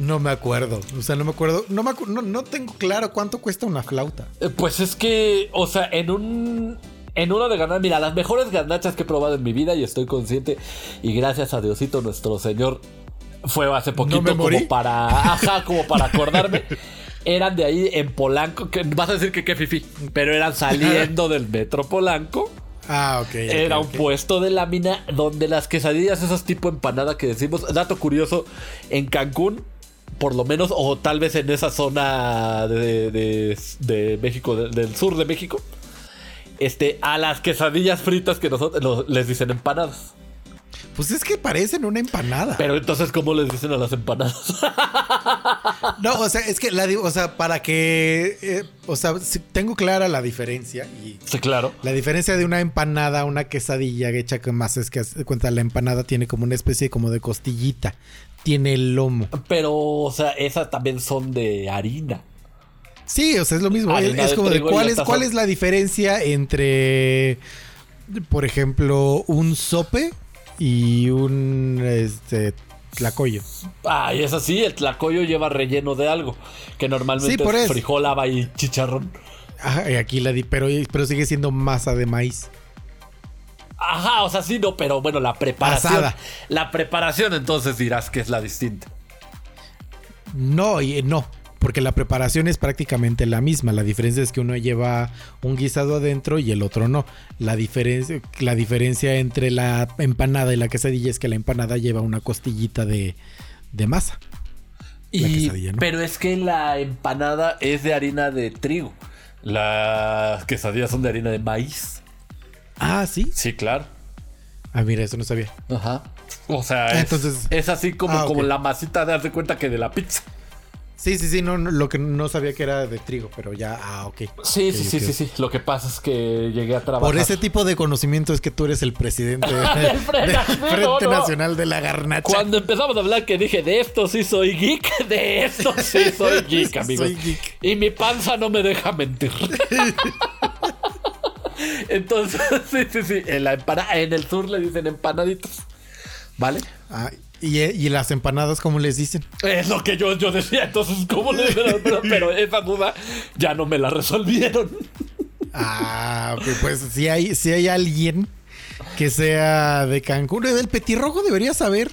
S3: No me acuerdo. O sea, no me acuerdo. No, me acu- no, no tengo claro cuánto cuesta una flauta.
S1: Eh, Pues es que, o sea, en un. En uno de ganar, mira, las mejores garnachas que he probado en mi vida y estoy consciente. Y gracias a Diosito nuestro Señor, fue hace poquito como para. Ajá, como para [LAUGHS] acordarme. Eran de ahí en Polanco, que vas a decir que qué fifi, pero eran saliendo del metro Polanco.
S3: Ah, ok.
S1: Era un puesto de lámina donde las quesadillas, esas tipo empanada que decimos, dato curioso, en Cancún, por lo menos, o tal vez en esa zona de, de- de México, de- del sur de México, este, a las quesadillas fritas que nosotros les dicen empanadas.
S3: Pues es que parecen una empanada.
S1: Pero entonces, ¿cómo les dicen a las empanadas? [LAUGHS]
S3: No, o sea, es que la digo, o sea, para que. eh, o sea, si tengo clara la diferencia. Y
S1: sí, claro.
S3: la diferencia de una empanada a una quesadilla hecha con más es que cuenta, la empanada tiene como una especie como de costillita. Tiene el lomo.
S1: Pero, o sea, esas también son de harina.
S3: Sí, o sea, es lo mismo. Es,
S1: Harina
S3: es
S1: de
S3: como de cuál es, cuál es la diferencia entre, por ejemplo, un sope y un este tlacoyo.
S1: Ah, y es así, el tlacoyo lleva relleno de algo, que normalmente
S3: Sí, por
S1: es
S3: eso.
S1: frijol, haba y chicharrón.
S3: Ajá, y aquí la di, pero, pero sigue siendo masa de maíz.
S1: Ajá, o sea, sí, no, pero bueno, la preparación. La preparación, entonces dirás que es la distinta.
S3: No, y no, porque la preparación es prácticamente la misma. La diferencia es que uno lleva un guisado adentro y el otro no. La diferencia, la diferencia entre la empanada y la quesadilla es que la empanada lleva una costillita de, de masa.
S1: Y,
S3: ¿no?
S1: Pero es que la empanada es de harina de trigo. Las quesadillas son de harina de maíz.
S3: Ah, sí.
S1: Sí, claro.
S3: Ah, mira, eso no sabía.
S1: Ajá. O sea,
S3: Ah,
S1: es,
S3: entonces-
S1: es así como,
S3: Ah,
S1: como la masita de darse cuenta que de la pizza.
S3: Sí, sí, sí, no, no, lo que no sabía que era de trigo, pero ya, ah, ok.
S1: Sí, sí, sí, sí, sí. Lo que pasa es que llegué a trabajar.
S3: Por ese tipo de conocimiento es que tú eres el presidente [LAUGHS] de-
S1: Del Frente Nacional, no.
S3: De la Garnacha.
S1: Cuando empezamos a hablar que dije, de esto sí soy geek, de esto sí [LAUGHS] soy geek, amigos.
S3: Soy geek.
S1: Y mi panza no me deja mentir. [LAUGHS] Entonces, [LAUGHS] sí, sí, sí. En, la empana- en el sur le dicen empanaditos. ¿Vale?
S3: Ah, y, y las empanadas, ¿cómo les dicen?
S1: Es lo que yo, yo decía. Entonces, ¿cómo le dicen? Pero, [LAUGHS] pero esa duda ya no me la resolvieron.
S3: Ah, pues si hay, si hay alguien que sea de Cancún, del petirrojo debería saber.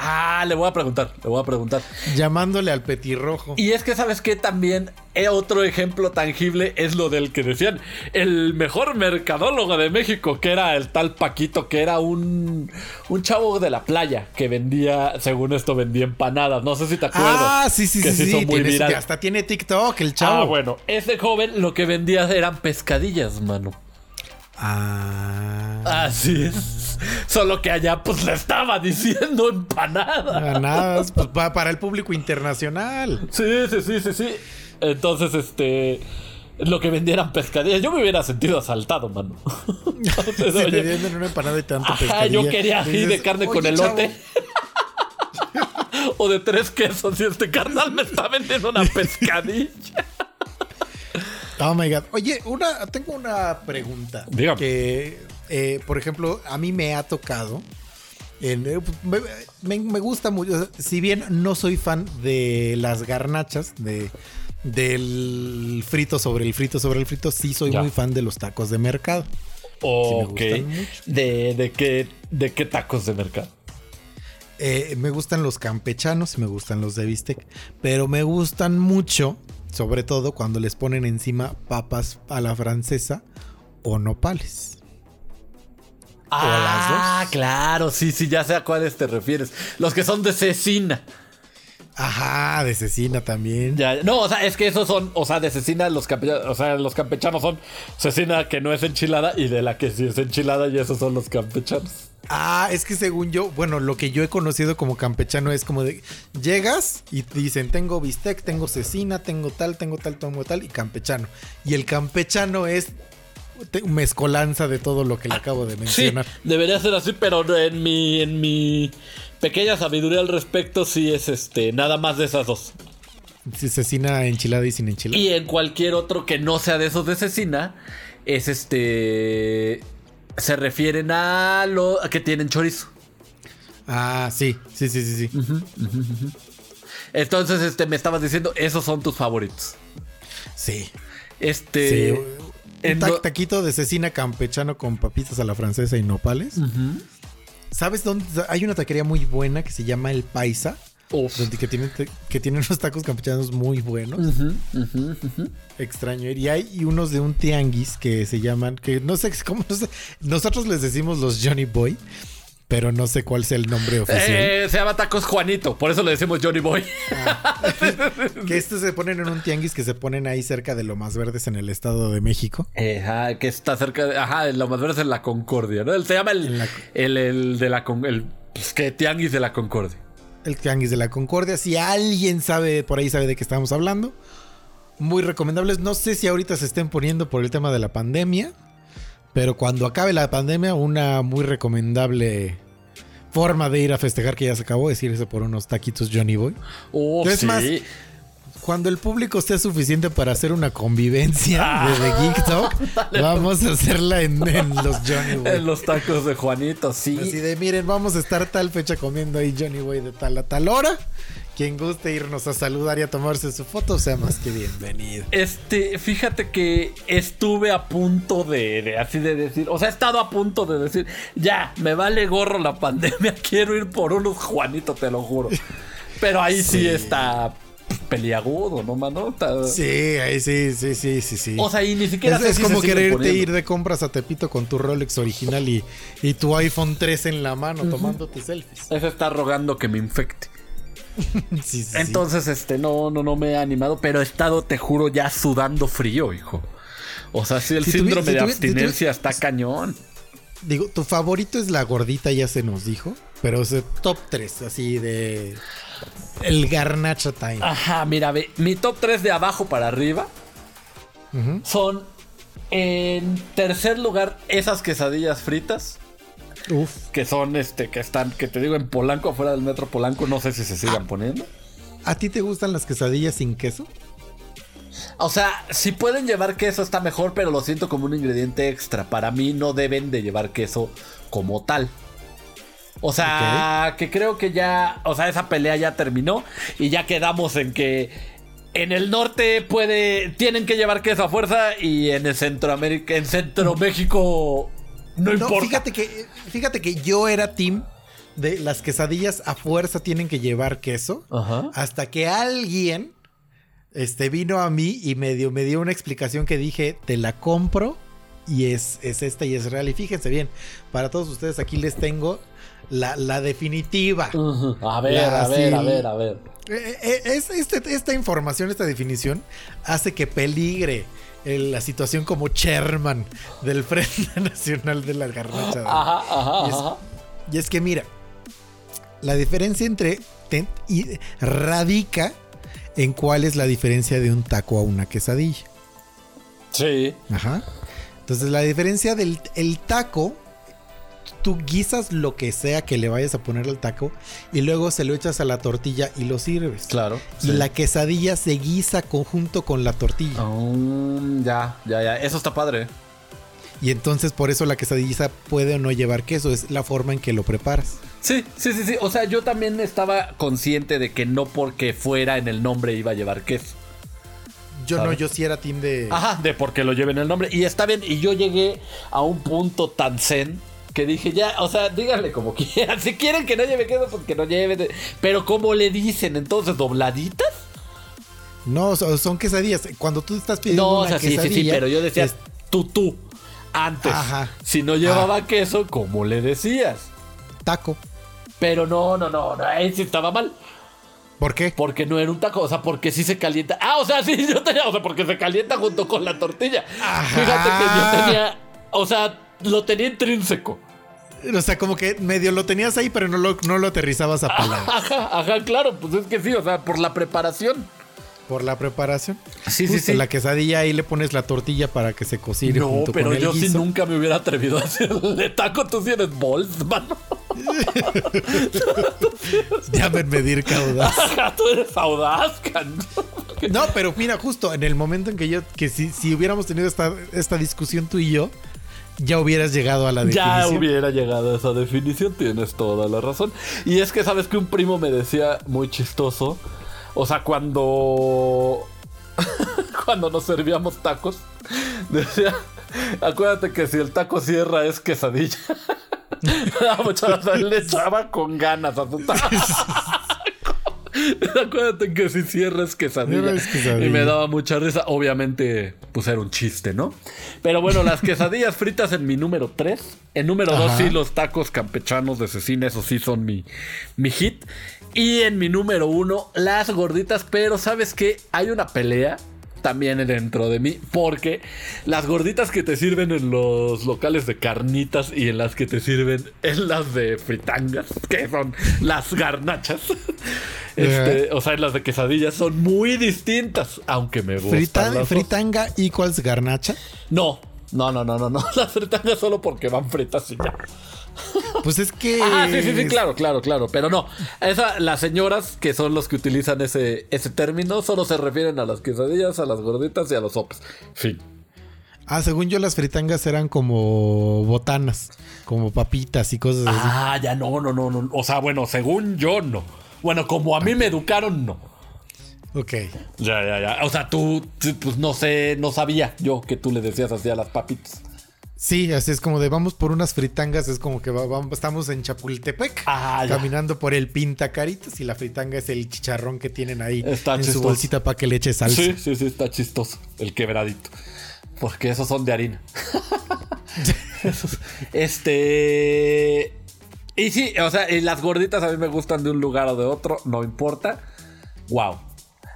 S1: Ah, le voy a preguntar, le voy a preguntar.
S3: Llamándole al petirrojo.
S1: Y es que, ¿sabes qué? También eh, otro ejemplo tangible es lo del que decían el mejor mercadólogo de México, que era el tal Paquito, que era un, un chavo de la playa que vendía, según esto, vendía empanadas. No sé si te acuerdas.
S3: Ah, sí, sí,
S1: que
S3: sí. sí.
S1: muy
S3: Tiene- hasta tiene TikTok el chavo.
S1: Ah, bueno, ese joven lo que vendía eran pescadillas, mano.
S3: Ah.
S1: Así es. Solo que allá, pues le estaba diciendo empanada.
S3: Ganadas, pues pa- para el público internacional.
S1: Sí, sí, sí, sí, sí. Entonces, este. Lo que vendieran pescadillas. Yo me hubiera sentido asaltado, mano. [LAUGHS] Entonces,
S3: Si te
S1: oye,
S3: venden una empanada y tanto
S1: ajá,
S3: pescadilla,
S1: yo quería
S3: dices,
S1: de carne con
S3: "Oye,
S1: elote.
S3: chavo". [LAUGHS]
S1: o de tres quesos. Y este carnal me está vendiendo una [LAUGHS] pescadilla.
S3: Oh my god. Oye, una, tengo una pregunta.
S1: Dígame.
S3: Que, eh, por ejemplo, a mí me ha tocado. en- eh, me, me- me gusta mucho. Si bien no soy fan de las garnachas, de, del frito sobre el frito sobre el frito, sí soy
S1: Ya.
S3: muy fan de los tacos de mercado.
S1: Ok. ¿De, de, qué, ¿De qué tacos de mercado?
S3: Eh, me gustan los campechanos y me gustan los de bistec. Pero me gustan mucho, sobre todo cuando les ponen encima papas a la francesa o nopales.
S1: Ah,
S3: las dos.
S1: claro. Sí, sí, ya sé a cuáles te refieres. Los que son de cecina.
S3: Ajá, de cecina también.
S1: Ya, ya. no, o sea, es que esos son, o sea, de cecina, los campechanos, o sea, los campechanos son cecina que no es enchilada y de la que sí es enchilada y esos son los campechanos.
S3: Ah, es que según yo, bueno, lo que yo he conocido como campechano es como de llegas y te dicen, tengo bistec, tengo cecina, tengo tal, tengo tal, tengo tal y campechano. Y el campechano es mezcolanza de todo lo que le acabo de
S1: Sí,
S3: mencionar.
S1: debería ser así, pero en mi, en mi pequeña sabiduría al respecto sí es este, nada más de esas dos.
S3: Sí, cecina enchilada y sin enchilada.
S1: Y en cualquier otro que no sea de esos de cecina, es este, se refieren a lo a que tienen chorizo.
S3: Ah, sí, sí, sí, sí, sí.
S1: Entonces, este, me estabas diciendo, esos son tus favoritos.
S3: Sí. Sí,
S1: Este,
S3: un ta- taquito de cecina campechano con papitas a la francesa y nopales. ¿Sabes dónde? Hay una taquería muy buena que se llama El Paisa.
S1: Uf.
S3: Que tiene, que tiene [LAUGHS] unos tacos campechanos muy buenos.
S1: Ujú.
S3: Extraño. Y hay unos de un tianguis que se llaman, que no sé [LAUGHS] cómo, no sé. Nosotros les decimos los Johnny Boy, pero no sé cuál sea el nombre oficial.
S1: Eh, se llama Tacos Juanito, por eso le decimos Johnny Boy.
S3: Que estos se ponen en un tianguis que se ponen ahí cerca de lo más verdes en el Estado de México.
S1: Eh, ajá, que está cerca de. Ajá, en lo más verde es en la Concordia, ¿no? Se llama el.
S3: La-
S1: el, el de la. El, pues, que Tianguis de la Concordia.
S3: El tianguis de la Concordia. Si alguien sabe, por ahí sabe de qué estamos hablando. Muy recomendables. No sé si ahorita se estén poniendo por el tema de la pandemia. Pero cuando acabe la pandemia, una muy recomendable forma de ir a festejar que ya se acabó es irse por unos taquitos Johnny Boy.
S1: Oh,
S3: Es
S1: sí.
S3: más, Cuando el público sea suficiente para hacer una convivencia de The Geek Talk, [LAUGHS] vamos a hacerla en, en los Johnny Boy.
S1: En los tacos de Juanito, sí.
S3: Así de, miren, vamos a estar tal fecha comiendo ahí Johnny Boy de tal a tal hora. Quien guste irnos a saludar y a tomarse su foto, sea más que bienvenido.
S1: Este, fíjate que estuve a punto de, de así de decir, o sea, he estado a punto de decir, ya, me vale gorro la pandemia, [LAUGHS] quiero ir por unos Juanito, te lo juro. Pero ahí sí,
S3: Sí.
S1: está peliagudo, ¿no, mano?
S3: Sí, ahí sí, sí, sí, sí, sí.
S1: O sea, y ni siquiera
S3: es, es como quererte
S1: poniendo.
S3: ir de compras a Tepito con tu Rolex original y, y tu iPhone 3 en la mano tomándote selfies.
S1: Ese está rogando que me infecte. [LAUGHS]
S3: Sí, sí, sí.
S1: Entonces, este, no, no, no me he animado, pero he estado, te juro, ya sudando frío, hijo. O sea, sí, el
S3: Si
S1: síndrome de
S3: si
S1: abstinencia está cañón.
S3: Digo, tu favorito es la gordita, ya se nos dijo. Pero es top 3, así de. El Garnacha Time.
S1: Ajá, mira, ve, mi top 3 de abajo para arriba son, en tercer lugar, esas quesadillas fritas.
S3: Uf.
S1: Que son, este, que están, que te digo, en Polanco, afuera del metro Polanco. No sé si se sigan poniendo.
S3: ¿A ti te gustan las quesadillas sin queso?
S1: O sea, si pueden llevar queso está mejor, pero lo siento como un ingrediente extra. Para mí no deben de llevar queso como tal. O sea, que creo que ya, o sea, esa pelea ya terminó y ya quedamos en que en el norte puede tienen que llevar queso a fuerza y en el Centroamérica, en Centro México no,
S3: No,
S1: importa.
S3: fíjate que, fíjate que yo era team de las quesadillas a fuerza tienen que llevar queso.
S1: Ajá.
S3: Hasta que alguien este, vino a mí y me dio, me dio una explicación que dije, te la compro y es, es esta y es real. Y fíjense bien, para todos ustedes aquí les tengo la, la definitiva.
S1: A ver,
S3: La-
S1: a ver,
S3: sí.
S1: a ver, a ver.
S3: Eh, eh, es- este- esta información, esta definición, hace que peligre el- la situación como chairman del Frente [LAUGHS] Nacional de la Garnacha.
S1: Ajá, ajá,
S3: Y es-
S1: ajá.
S3: Y es que mira, la diferencia entre ten- y radica en cuál es la diferencia de un taco a una quesadilla.
S1: Sí.
S3: Ajá. Entonces la diferencia del el taco, tú guisas lo que sea que le vayas a poner al taco y luego se lo echas a la tortilla y lo sirves.
S1: Claro.
S3: Y la quesadilla se guisa conjunto con la tortilla.
S1: Mm, ya, ya, ya. Eso está padre.
S3: Y entonces por eso la quesadilla puede o no llevar queso, es la forma en que lo preparas.
S1: Sí, sí, sí, sí. O sea, yo también estaba consciente de que no porque fuera en el nombre iba a llevar queso.
S3: Yo no, yo sí era team de...
S1: Ajá, de porque lo lleven el nombre. Y está bien. Y yo llegué a un punto tan zen que dije, ya, o sea, díganle como [LAUGHS] quieran. Si quieren que no lleve queso, pues que no lleve. Pero como le dicen, entonces, dobladitas.
S3: No, son, quesadillas. Cuando tú estás pidiendo
S1: No, o
S3: una
S1: sea, sí, sí, sí,
S3: quesadilla,
S1: pero yo decía
S3: es-
S1: tú, tú. Antes,
S3: Ajá.
S1: si no llevaba queso, ¿cómo le decías?
S3: taco.
S1: Pero no, no, no, no, ahí sí estaba mal.
S3: ¿Por qué?
S1: Porque no era un taco, o sea, porque sí se calienta. Ah, o sea, sí, [LAUGHS] yo tenía, o sea, porque se calienta junto con la tortilla.
S3: Ajá.
S1: Fíjate que yo tenía, o sea, lo tenía intrínseco. [LAUGHS]
S3: O sea, como que medio lo tenías ahí, pero no lo, no lo aterrizabas a palabras. [LAUGHS]
S1: Ajá, ajá, claro, pues es que sí, o sea, por la preparación.
S3: Por la preparación.
S1: Sí, sí,
S3: Justo
S1: sí.
S3: La quesadilla ahí le pones la tortilla para que se cocine
S1: No,
S3: junto
S1: pero
S3: con el
S1: yo sí nunca me hubiera atrevido a hacerle taco. Tú sí eres bols, mano. [LAUGHS]
S3: Llamen medir caudaz.
S1: Ajá, tú eres audaz, can.
S3: No, pero mira, justo en el momento en que yo, que si, si hubiéramos tenido esta, esta discusión tú y yo, ya hubieras llegado a la
S1: Ya
S3: definición.
S1: hubiera llegado a esa definición, tienes toda la razón. Y es que sabes que un primo me decía muy chistoso. O sea, cuando. [LAUGHS] cuando nos servíamos tacos, [LAUGHS] decía. Acuérdate que si el taco cierra es quesadilla. [LAUGHS] Me daba mucha risa, él le echaba con ganas a su taco. [LAUGHS] Acuérdate que si cierra es quesadilla.
S3: Quesadilla.
S1: Y me daba mucha risa. Obviamente, pues era un chiste, ¿no? Pero bueno, las quesadillas fritas en mi número 3. En número 2,
S3: Ajá.
S1: sí, los tacos campechanos de cecina, esos sí son mi, mi hit. Y en mi número 1, las gorditas. Pero ¿sabes qué? Hay una pelea también dentro de mí. Porque las gorditas que te sirven en los locales de carnitas y en las que te sirven en las de fritangas, que son las garnachas. Este, o sea, en las de quesadillas son muy distintas, aunque me gustan
S3: Frita-
S1: las dos.
S3: fritanga equals garnacha.
S1: No, no, no, no, no, no. [LAUGHS] Las fritangas solo porque van fritas y ya. [LAUGHS]
S3: Pues es que.
S1: Ah, sí, sí, sí, claro, claro, claro. Pero no. Esa, las señoras que son los que utilizan ese, ese término solo se refieren a las quesadillas, a las gorditas y a los sopes. Fin.
S3: Ah, según yo, las fritangas eran como botanas, como papitas y cosas así.
S1: Ah, ya no, no, no, no. O sea, bueno, según yo no. Bueno, como a mí me educaron, no.
S3: Ok.
S1: Ya, ya, ya. O sea, tú, tú, pues no sé, no sabía yo que tú le decías así a las papitas.
S3: Sí, así es como de vamos por unas fritangas, es como que va- vamos- estamos en Chapultepec,
S1: Ah,
S3: caminando por el Pintacaritas y la fritanga es el chicharrón que tienen ahí
S1: Está
S3: en su
S1: chistoso.
S3: bolsita para que le eche salsa.
S1: Sí, sí, sí, está chistoso. El quebradito. Porque esos son de harina. [LAUGHS] Esos- este. Y sí, o sea, y las gorditas a mí me gustan de un lugar o de otro, no importa. Wow.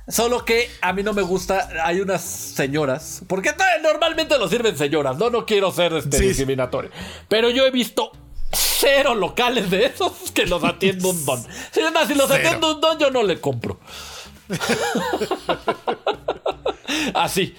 S1: Solo que a mí no me gusta, hay unas señoras, porque normalmente lo sirven señoras, no, no quiero ser este,
S3: Sí.
S1: discriminatorio, pero yo he visto cero locales de esos que los atiende un don. [LAUGHS] Si, si los atiende un don, yo no le compro. [LAUGHS] Así,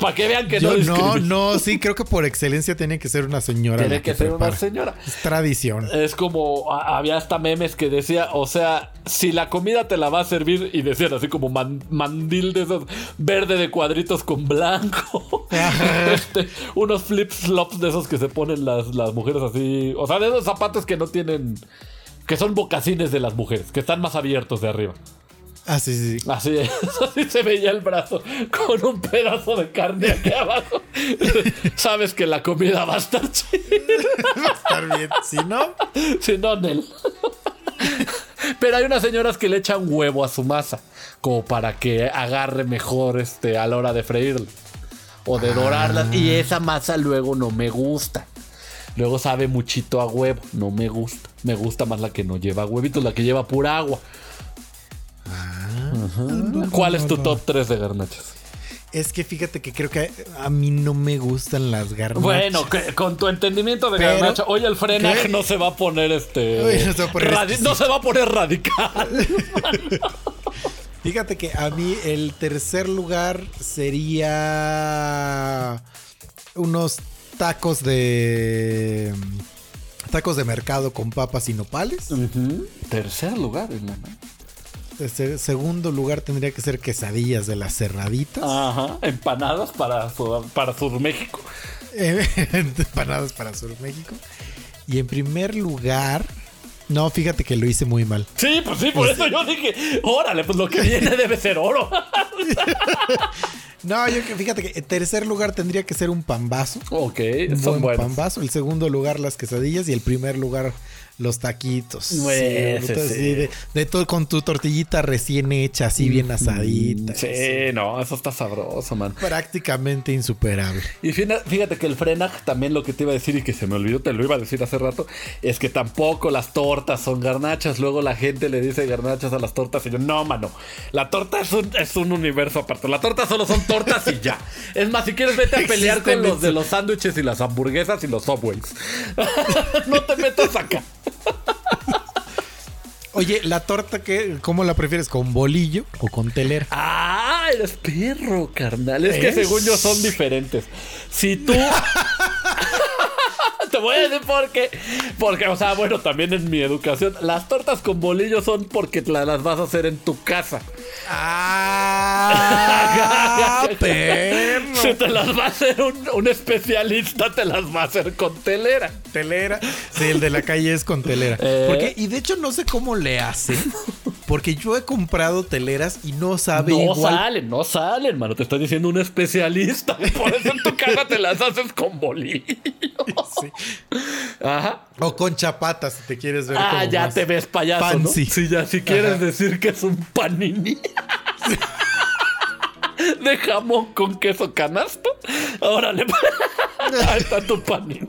S1: para que vean que
S3: Yo-
S1: no
S3: no, no, sí, creo que por excelencia tiene que ser una señora.
S1: Tiene que ser una señora.
S3: Es tradición.
S1: Es como a- había hasta memes que decía, o sea, si la comida te la va a servir y decían así como man- mandil de esos verde de cuadritos con blanco, [LAUGHS] Este, unos flip flops de esos que se ponen las, las mujeres así, o sea, de esos zapatos que no tienen, que son bocacines de las mujeres, que están más abiertos de arriba.
S3: Ah, sí, sí, sí.
S1: Así, [LAUGHS] así se veía el brazo con un pedazo de carne aquí abajo. [LAUGHS] Sabes que la comida va a estar chida. [LAUGHS]
S3: Va a estar bien. Si no,
S1: Si no, Nel. Pero hay unas señoras que le echan huevo a su masa, como para que agarre mejor este, a la hora de freírla o de dorarlas. Y esa masa luego no me gusta. Luego sabe muchito a huevo, no me gusta. Me gusta más la que no lleva huevitos, la que lleva pura agua. Ajá. ¿Cuál es tu top 3 de garnachas?
S3: Es que fíjate que creo que a mí no me gustan las garnachas.
S1: Bueno, que- con tu entendimiento de
S3: Pero-
S1: garnacha, hoy el frenag
S3: ¿Qué?
S1: no se va a poner este.
S3: No se va a poner
S1: radi-
S3: exquisito.
S1: no se va a poner radical. [LAUGHS]
S3: Fíjate que a mí el tercer lugar sería unos tacos de tacos de mercado con papas y nopales.
S1: Ujú. Tercer lugar, hermano.
S3: Este, segundo lugar tendría que ser quesadillas de las cerraditas.
S1: Ajá. Empanadas para, Sur México.
S3: Eh, [LAUGHS] empanadas para Sur México. Y en primer lugar, no, fíjate que lo hice muy mal.
S1: Sí, pues sí, por eso yo dije, órale, pues lo que viene debe ser oro. [LAUGHS]
S3: No, yo fíjate que en tercer lugar tendría que ser un pambazo.
S1: ok,
S3: Un
S1: son
S3: buen
S1: buenos.
S3: pambazo. El segundo lugar, las quesadillas. Y el primer lugar, los taquitos.
S1: Ese
S3: Sí,
S1: sí.
S3: sí, de, de todo con tu tortillita recién hecha, así bien asadita.
S1: Sí, no, eso está sabroso, man.
S3: Prácticamente insuperable.
S1: Y fíjate, que el frenag también lo que te iba a decir y que se me olvidó, te lo iba a decir hace rato, es que tampoco las tortas son garnachas. Luego la gente le dice garnachas a las tortas y yo, no, mano, la torta es un, es un universo aparte. La torta solo son tortas y ya. Es más, si quieres vete a pelear con los de los sándwiches y las hamburguesas y los subways. [LAUGHS] no te metas acá.
S3: Oye, la torta, que, ¿cómo la prefieres? ¿Con bolillo o con telera?
S1: Ah, eres perro, carnal. Es que
S3: ¿Es?
S1: según yo son diferentes. Si tú. [LAUGHS] Te voy a decir por qué. Porque, o sea, bueno, también en mi educación, las tortas con bolillo son porque la- las vas a hacer en tu casa.
S3: ¡Ah! [LAUGHS] perro!
S1: Si te las va a hacer un, un especialista, te las va a hacer con telera.
S3: Telera. Sí, el de la calle es con telera.
S1: Eh.
S3: Porque, y de hecho no sé cómo le hacen. Porque yo he comprado teleras y no sabe
S1: No
S3: igual.
S1: salen, no salen, mano. Te estoy diciendo un especialista. [LAUGHS] Por eso en tu casa te las haces con bolillo.
S3: Sí.
S1: Ajá.
S3: O con chapatas, si te quieres ver
S1: Ah,
S3: como
S1: ya
S3: más
S1: te ves payaso,
S3: fancy.
S1: ¿no? Sí, ya si quieres
S3: Ajá.
S1: decir que es un panini. [LAUGHS] De jamón con queso canasto. Órale. Ahí está tu panini.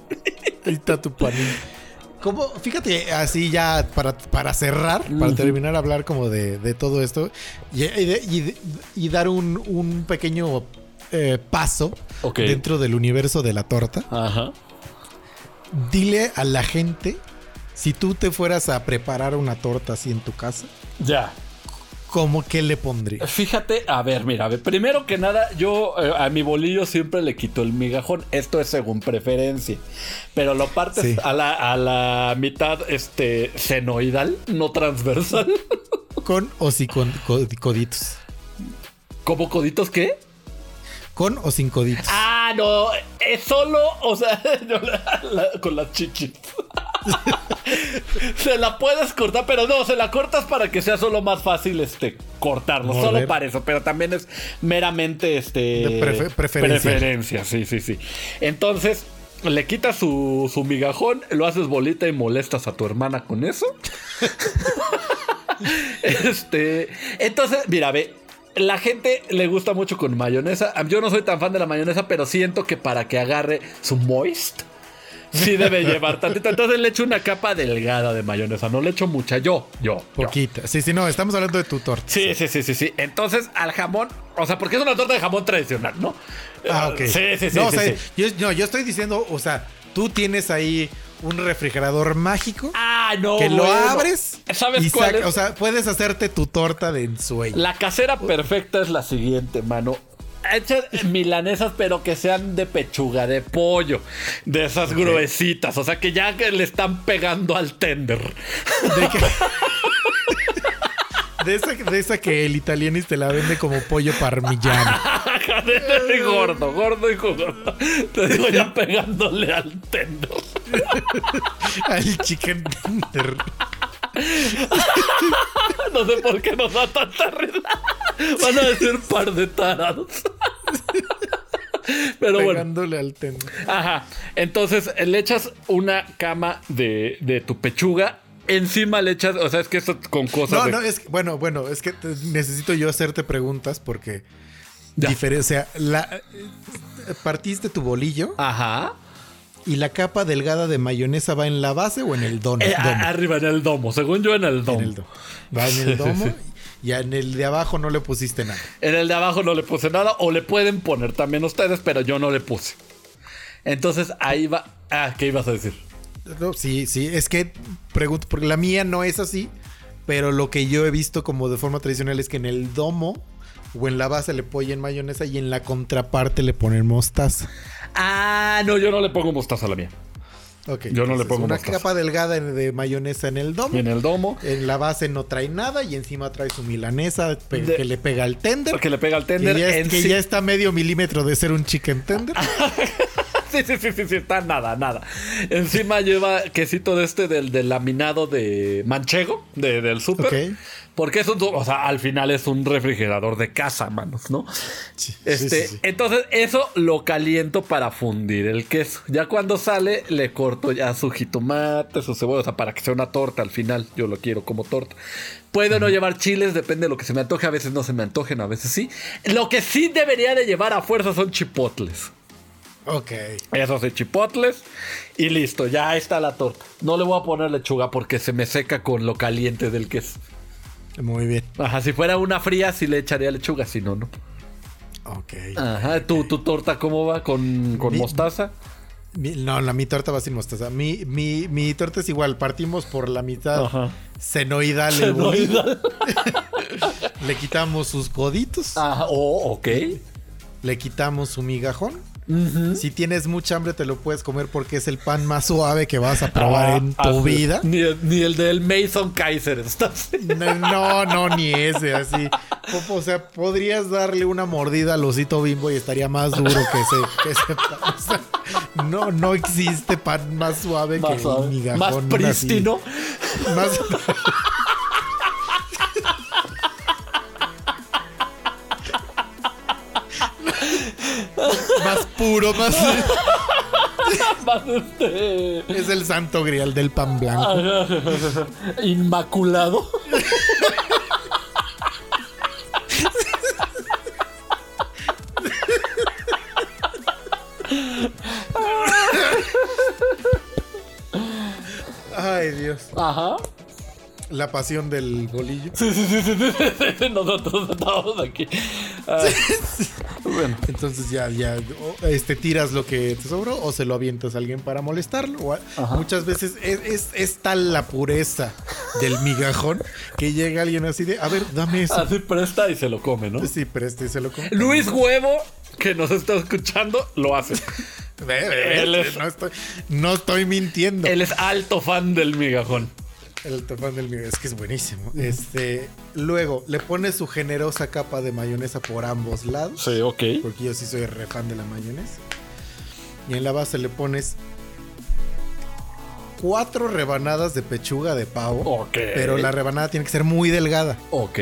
S3: Ahí está tu panín. Como, fíjate, así ya para, para cerrar, para terminar a hablar como de, de todo esto y, y de- y de- y dar un, un pequeño eh, paso dentro del universo de la torta.
S1: Ajá.
S3: Dile a la gente, si tú te fueras a preparar una torta así en tu casa,
S1: Ya.
S3: ¿Cómo que le pondrías?
S1: Fíjate, a ver, mira, a ver, primero que nada, yo eh, a mi bolillo siempre le quito el migajón. Esto es según preferencia. Pero lo partes
S3: Sí.
S1: a, la, a la mitad este, senoidal, no transversal. [LAUGHS]
S3: ¿Con o sin con, coditos?
S1: ¿Cómo coditos qué?
S3: ¿Con o sin coditos?
S1: Ah, no, es solo, o sea, [LAUGHS] yo la- la- con las chichis. [LAUGHS] [LAUGHS] se la puedes cortar, pero no, se la cortas para que sea solo más fácil este cortarlo,
S3: Morder.
S1: solo para eso, pero también es meramente este
S3: De preferencia.
S1: preferencia, sí, sí, sí. Entonces, le quitas su, su migajón, lo haces bolita y molestas a tu hermana con eso. [LAUGHS] este, entonces, mira, ve, la gente le gusta mucho con mayonesa. Yo no soy tan fan de la mayonesa, pero siento que para que agarre su moist, sí debe llevar tantito. Entonces le echo una capa delgada de mayonesa, no le echo mucha. Yo, yo. yo.
S3: Poquita. Sí, sí, no, estamos hablando de tu torta.
S1: Sí, sí, sí, sí, sí. Entonces, al jamón, o sea, porque es una torta de jamón tradicional, ¿no?
S3: Ah, ok.
S1: Sí, sí, sí.
S3: No,
S1: sí,
S3: o sea,
S1: sí.
S3: Yo, no, yo estoy diciendo, o sea, tú tienes ahí un refrigerador mágico
S1: Ah, no.
S3: que lo
S1: bueno.
S3: abres
S1: ¿Sabes
S3: y
S1: cuál es?
S3: o sea, puedes hacerte tu torta de ensueño.
S1: La casera perfecta es la siguiente, mano. Hechas milanesas, pero que sean de pechuga, de pollo, de esas gruesitas, o sea que ya que le están pegando al tender.
S3: De, que- [LAUGHS] de esa, de esa que el italianis te la vende como pollo parmigiano. [LAUGHS]
S1: de gordo, gordo y jugoso. Te digo ya pegándole al tender. [LAUGHS]
S3: Al chicken tender. [LAUGHS]
S1: No sé por qué nos da tanta risa. Van a decir par de tarados. [LAUGHS] Pero bueno.
S3: Pegándole al tender.
S1: Ajá. Entonces le echas una cama de, de tu pechuga encima le echas, o sea, es que esto con cosas
S3: No,
S1: de-
S3: no, es que, bueno, bueno, es que necesito yo hacerte preguntas porque
S1: Ya.
S3: difere- o sea, la, partiste tu bolillo
S1: Ajá.
S3: Y la capa delgada de mayonesa va en la base o en el don,
S1: Eh,
S3: domo.
S1: arriba en el domo, según yo en el domo.
S3: En el domo. Va en el domo y en el de abajo no le pusiste nada.
S1: En el de abajo no le puse nada, o le pueden poner también ustedes, pero yo no le puse. Entonces ahí va. Ah, ¿qué ibas a decir?
S3: No, sí, sí, es que pregunto, porque la mía no es así, pero lo que yo he visto como de forma tradicional es que en el domo o en la base le ponen mayonesa y en la contraparte le ponen mostaza.
S1: Ah, no, yo no le pongo mostaza a la mía.
S3: Ok,
S1: Yo no le pongo
S3: una
S1: mostaza.
S3: capa delgada de mayonesa en el domo.
S1: En el domo,
S3: En la base no trae nada y encima trae su milanesa
S1: De-
S3: que le pega al tender.
S1: que le pega al
S3: Que,
S1: tender.
S3: ya, es- que
S1: sí-
S3: ya está medio milímetro de ser un chicken tender. [LAUGHS] [LAUGHS]
S1: Sí, sí, sí, sí, sí, está nada, nada. Encima lleva quesito de este del, del laminado de manchego, de- del súper.
S3: Ok.
S1: Porque es un, o sea, al final es un refrigerador de casa, manos, ¿no?
S3: Sí,
S1: Este,
S3: sí, sí.
S1: entonces eso lo caliento para fundir el queso. Ya cuando sale, le corto ya su jitomate, su cebolla, o sea, para que sea una torta al final. Yo lo quiero como torta. Puede no llevar chiles, depende de lo que se me antoje. A veces no se me antojen, a veces sí. Lo que sí debería de llevar a fuerza son chipotles.
S3: Ok.
S1: Esos de chipotles. Y listo, ya está la torta. No le voy a poner lechuga porque se me seca con lo caliente del queso.
S3: Muy bien.
S1: Ajá, si fuera una fría, sí le echaría lechuga, si no, no.
S3: Ok.
S1: Ajá, ¿tu, tu torta cómo va? ¿Con, con
S3: Mi-
S1: mostaza?
S3: Mi- no, la, mi torta va sin mostaza. Mi, mi, mi torta es igual. Partimos por la mitad
S1: Ajá.
S3: senoidal. bolillo. [LAUGHS] Le quitamos sus coditos.
S1: Ajá, oh, ok.
S3: Le quitamos su migajón. Si tienes mucha hambre te lo puedes comer porque es el pan más suave que vas a probar
S1: Ah,
S3: en tu vida.
S1: Ni, el- ni el del Mason Kaiser. ¿estás?
S3: No, no, no, ni ese, así. O, sea, podrías darle una mordida al osito bimbo y estaría más duro que ese, que ese pan. O sea, no, no existe pan más suave que
S1: Más, suave,
S3: el migajón.
S1: más
S3: así.
S1: prístino.
S3: Más... más puro, más...
S1: Más este.
S3: Es el santo grial del pan blanco. [LAUGHS]
S1: Inmaculado.
S3: Ay, Dios.
S1: Ajá.
S3: La pasión del bolillo.
S1: Sí, sí, sí, sí, sí, sí, Nosotros estamos aquí. Ah, [LAUGHS] bueno.
S3: Entonces ya, ya, o, este, tiras lo que te sobró o se lo avientas a alguien para molestarlo. Muchas veces es, es, es tal la pureza del migajón que llega alguien así de, a ver, dame eso.
S1: Así presta y se lo come, ¿no?
S3: Sí, pero este se lo come.
S1: Luis Huevo, que nos está escuchando, lo hace. [LAUGHS] Él es-
S3: no, estoy, no estoy mintiendo.
S1: Él es alto fan del migajón.
S3: El topán del migajón, es que es buenísimo. Este, luego, le pones su generosa capa de mayonesa por ambos lados.
S1: Sí, ok.
S3: Porque yo sí soy re fan de la mayonesa. Y en la base le pones cuatro rebanadas de pechuga de pavo.
S1: Ok.
S3: Pero la rebanada tiene que ser muy delgada.
S1: Ok.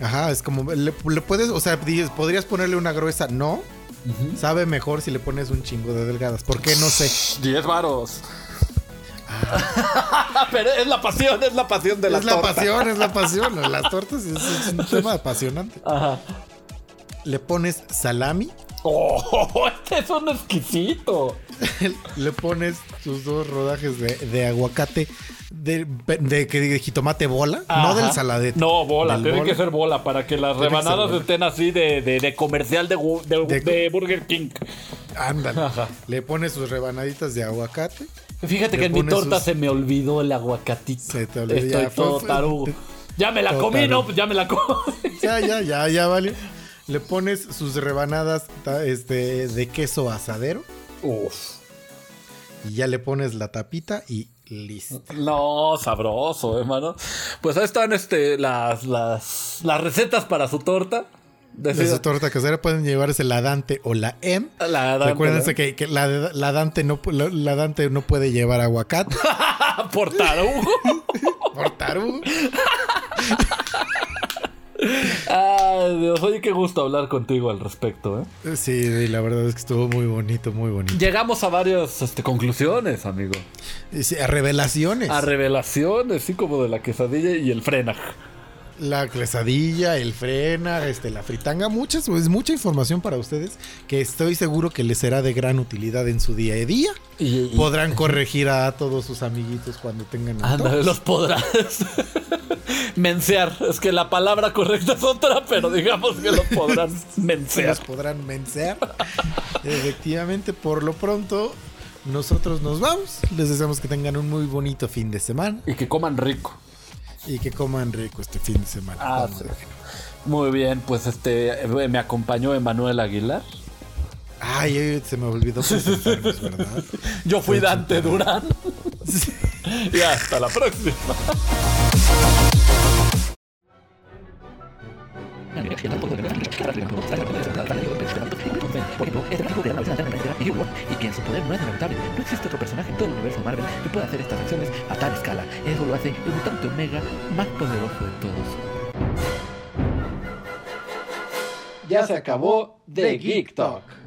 S3: Ajá, es como. Le, le puedes, o sea, dices, podrías ponerle una gruesa. No. Sabe mejor si le pones un chingo de delgadas. ¿Por qué? No sé.
S1: 10 varos. [LAUGHS] Pero es la pasión, es la pasión de la
S3: es la
S1: torta.
S3: pasión, es la [LAUGHS] pasión. Las tortas es, es un tema apasionante.
S1: Ajá.
S3: Le pones salami.
S1: Oh, [LAUGHS] este es un exquisito.
S3: le pones tus dos rodajes de, de aguacate. De, de, de jitomate bola. No del saladete.
S1: No, bola, tiene
S3: bola.
S1: que ser bola para que las
S3: Tiene
S1: rebanadas estén así de, de- comercial de, Burger King.
S3: Ándale.
S1: Ajá.
S3: Le pones sus rebanaditas de aguacate.
S1: Fíjate que en mi torta
S3: sus-
S1: se me olvidó el aguacatito.
S3: Se te olvidó,
S1: Estoy
S3: ya,
S1: todo
S3: fue-
S1: tarugo.
S3: te-
S1: Ya me la
S3: todo
S1: comí,
S3: tarugo.
S1: ¿no? Pues ya me la comí.
S3: Ya, ya, ya, ya, vale. Le pones sus rebanadas este, de queso asadero.
S1: Uf.
S3: Y ya le pones la tapita y listo.
S1: No, sabroso, hermano. Pues ahí están este, las, las, las recetas para su torta.
S3: De su torta casera pueden llevarse la Dante o la M.
S1: La Dante,
S3: Recuérdense
S1: ¿no?
S3: que, que la, la Dante no, la, la Dante no puede llevar aguacate. [LAUGHS]
S1: por tarugo. [LAUGHS]
S3: por tarugo. [LAUGHS]
S1: Dios, oye, qué gusto hablar contigo al respecto, ¿eh?
S3: Sí, la verdad es que estuvo muy bonito, muy bonito.
S1: Llegamos a varias este, conclusiones, amigo.
S3: Dice, a revelaciones.
S1: A revelaciones, así como de la quesadilla y el frena.
S3: La quesadilla, el frena, este, la fritanga, muchas, pues mucha información para ustedes que estoy seguro que les será de gran utilidad en su día a día.
S1: Y, y-
S3: Podrán corregir a todos sus amiguitos cuando tengan
S1: Ándale, los podrás [LAUGHS] mensear. Es que la palabra correcta es otra, pero digamos que los podrán [LAUGHS]
S3: Se
S1: mensear.
S3: los podrán vencer. Efectivamente, por lo pronto, nosotros nos vamos. Les deseamos que tengan un muy bonito fin de semana
S1: Y que coman rico.
S3: Y que coman rico este fin de semana.
S1: Ah, sí. Muy bien, pues este eh, me acompañó Emanuel Aguilar.
S3: Ay, se me olvidó presentarnos, ¿verdad?
S1: Yo fui Dante Durán. y hasta la próxima.
S4: Y que en su poder no es inevitable. No existe otro personaje en todo el universo Marvel que pueda hacer estas acciones a tal escala. Eso lo hace el mutante Omega más poderoso de todos.
S1: Ya se acabó The Geek Talk.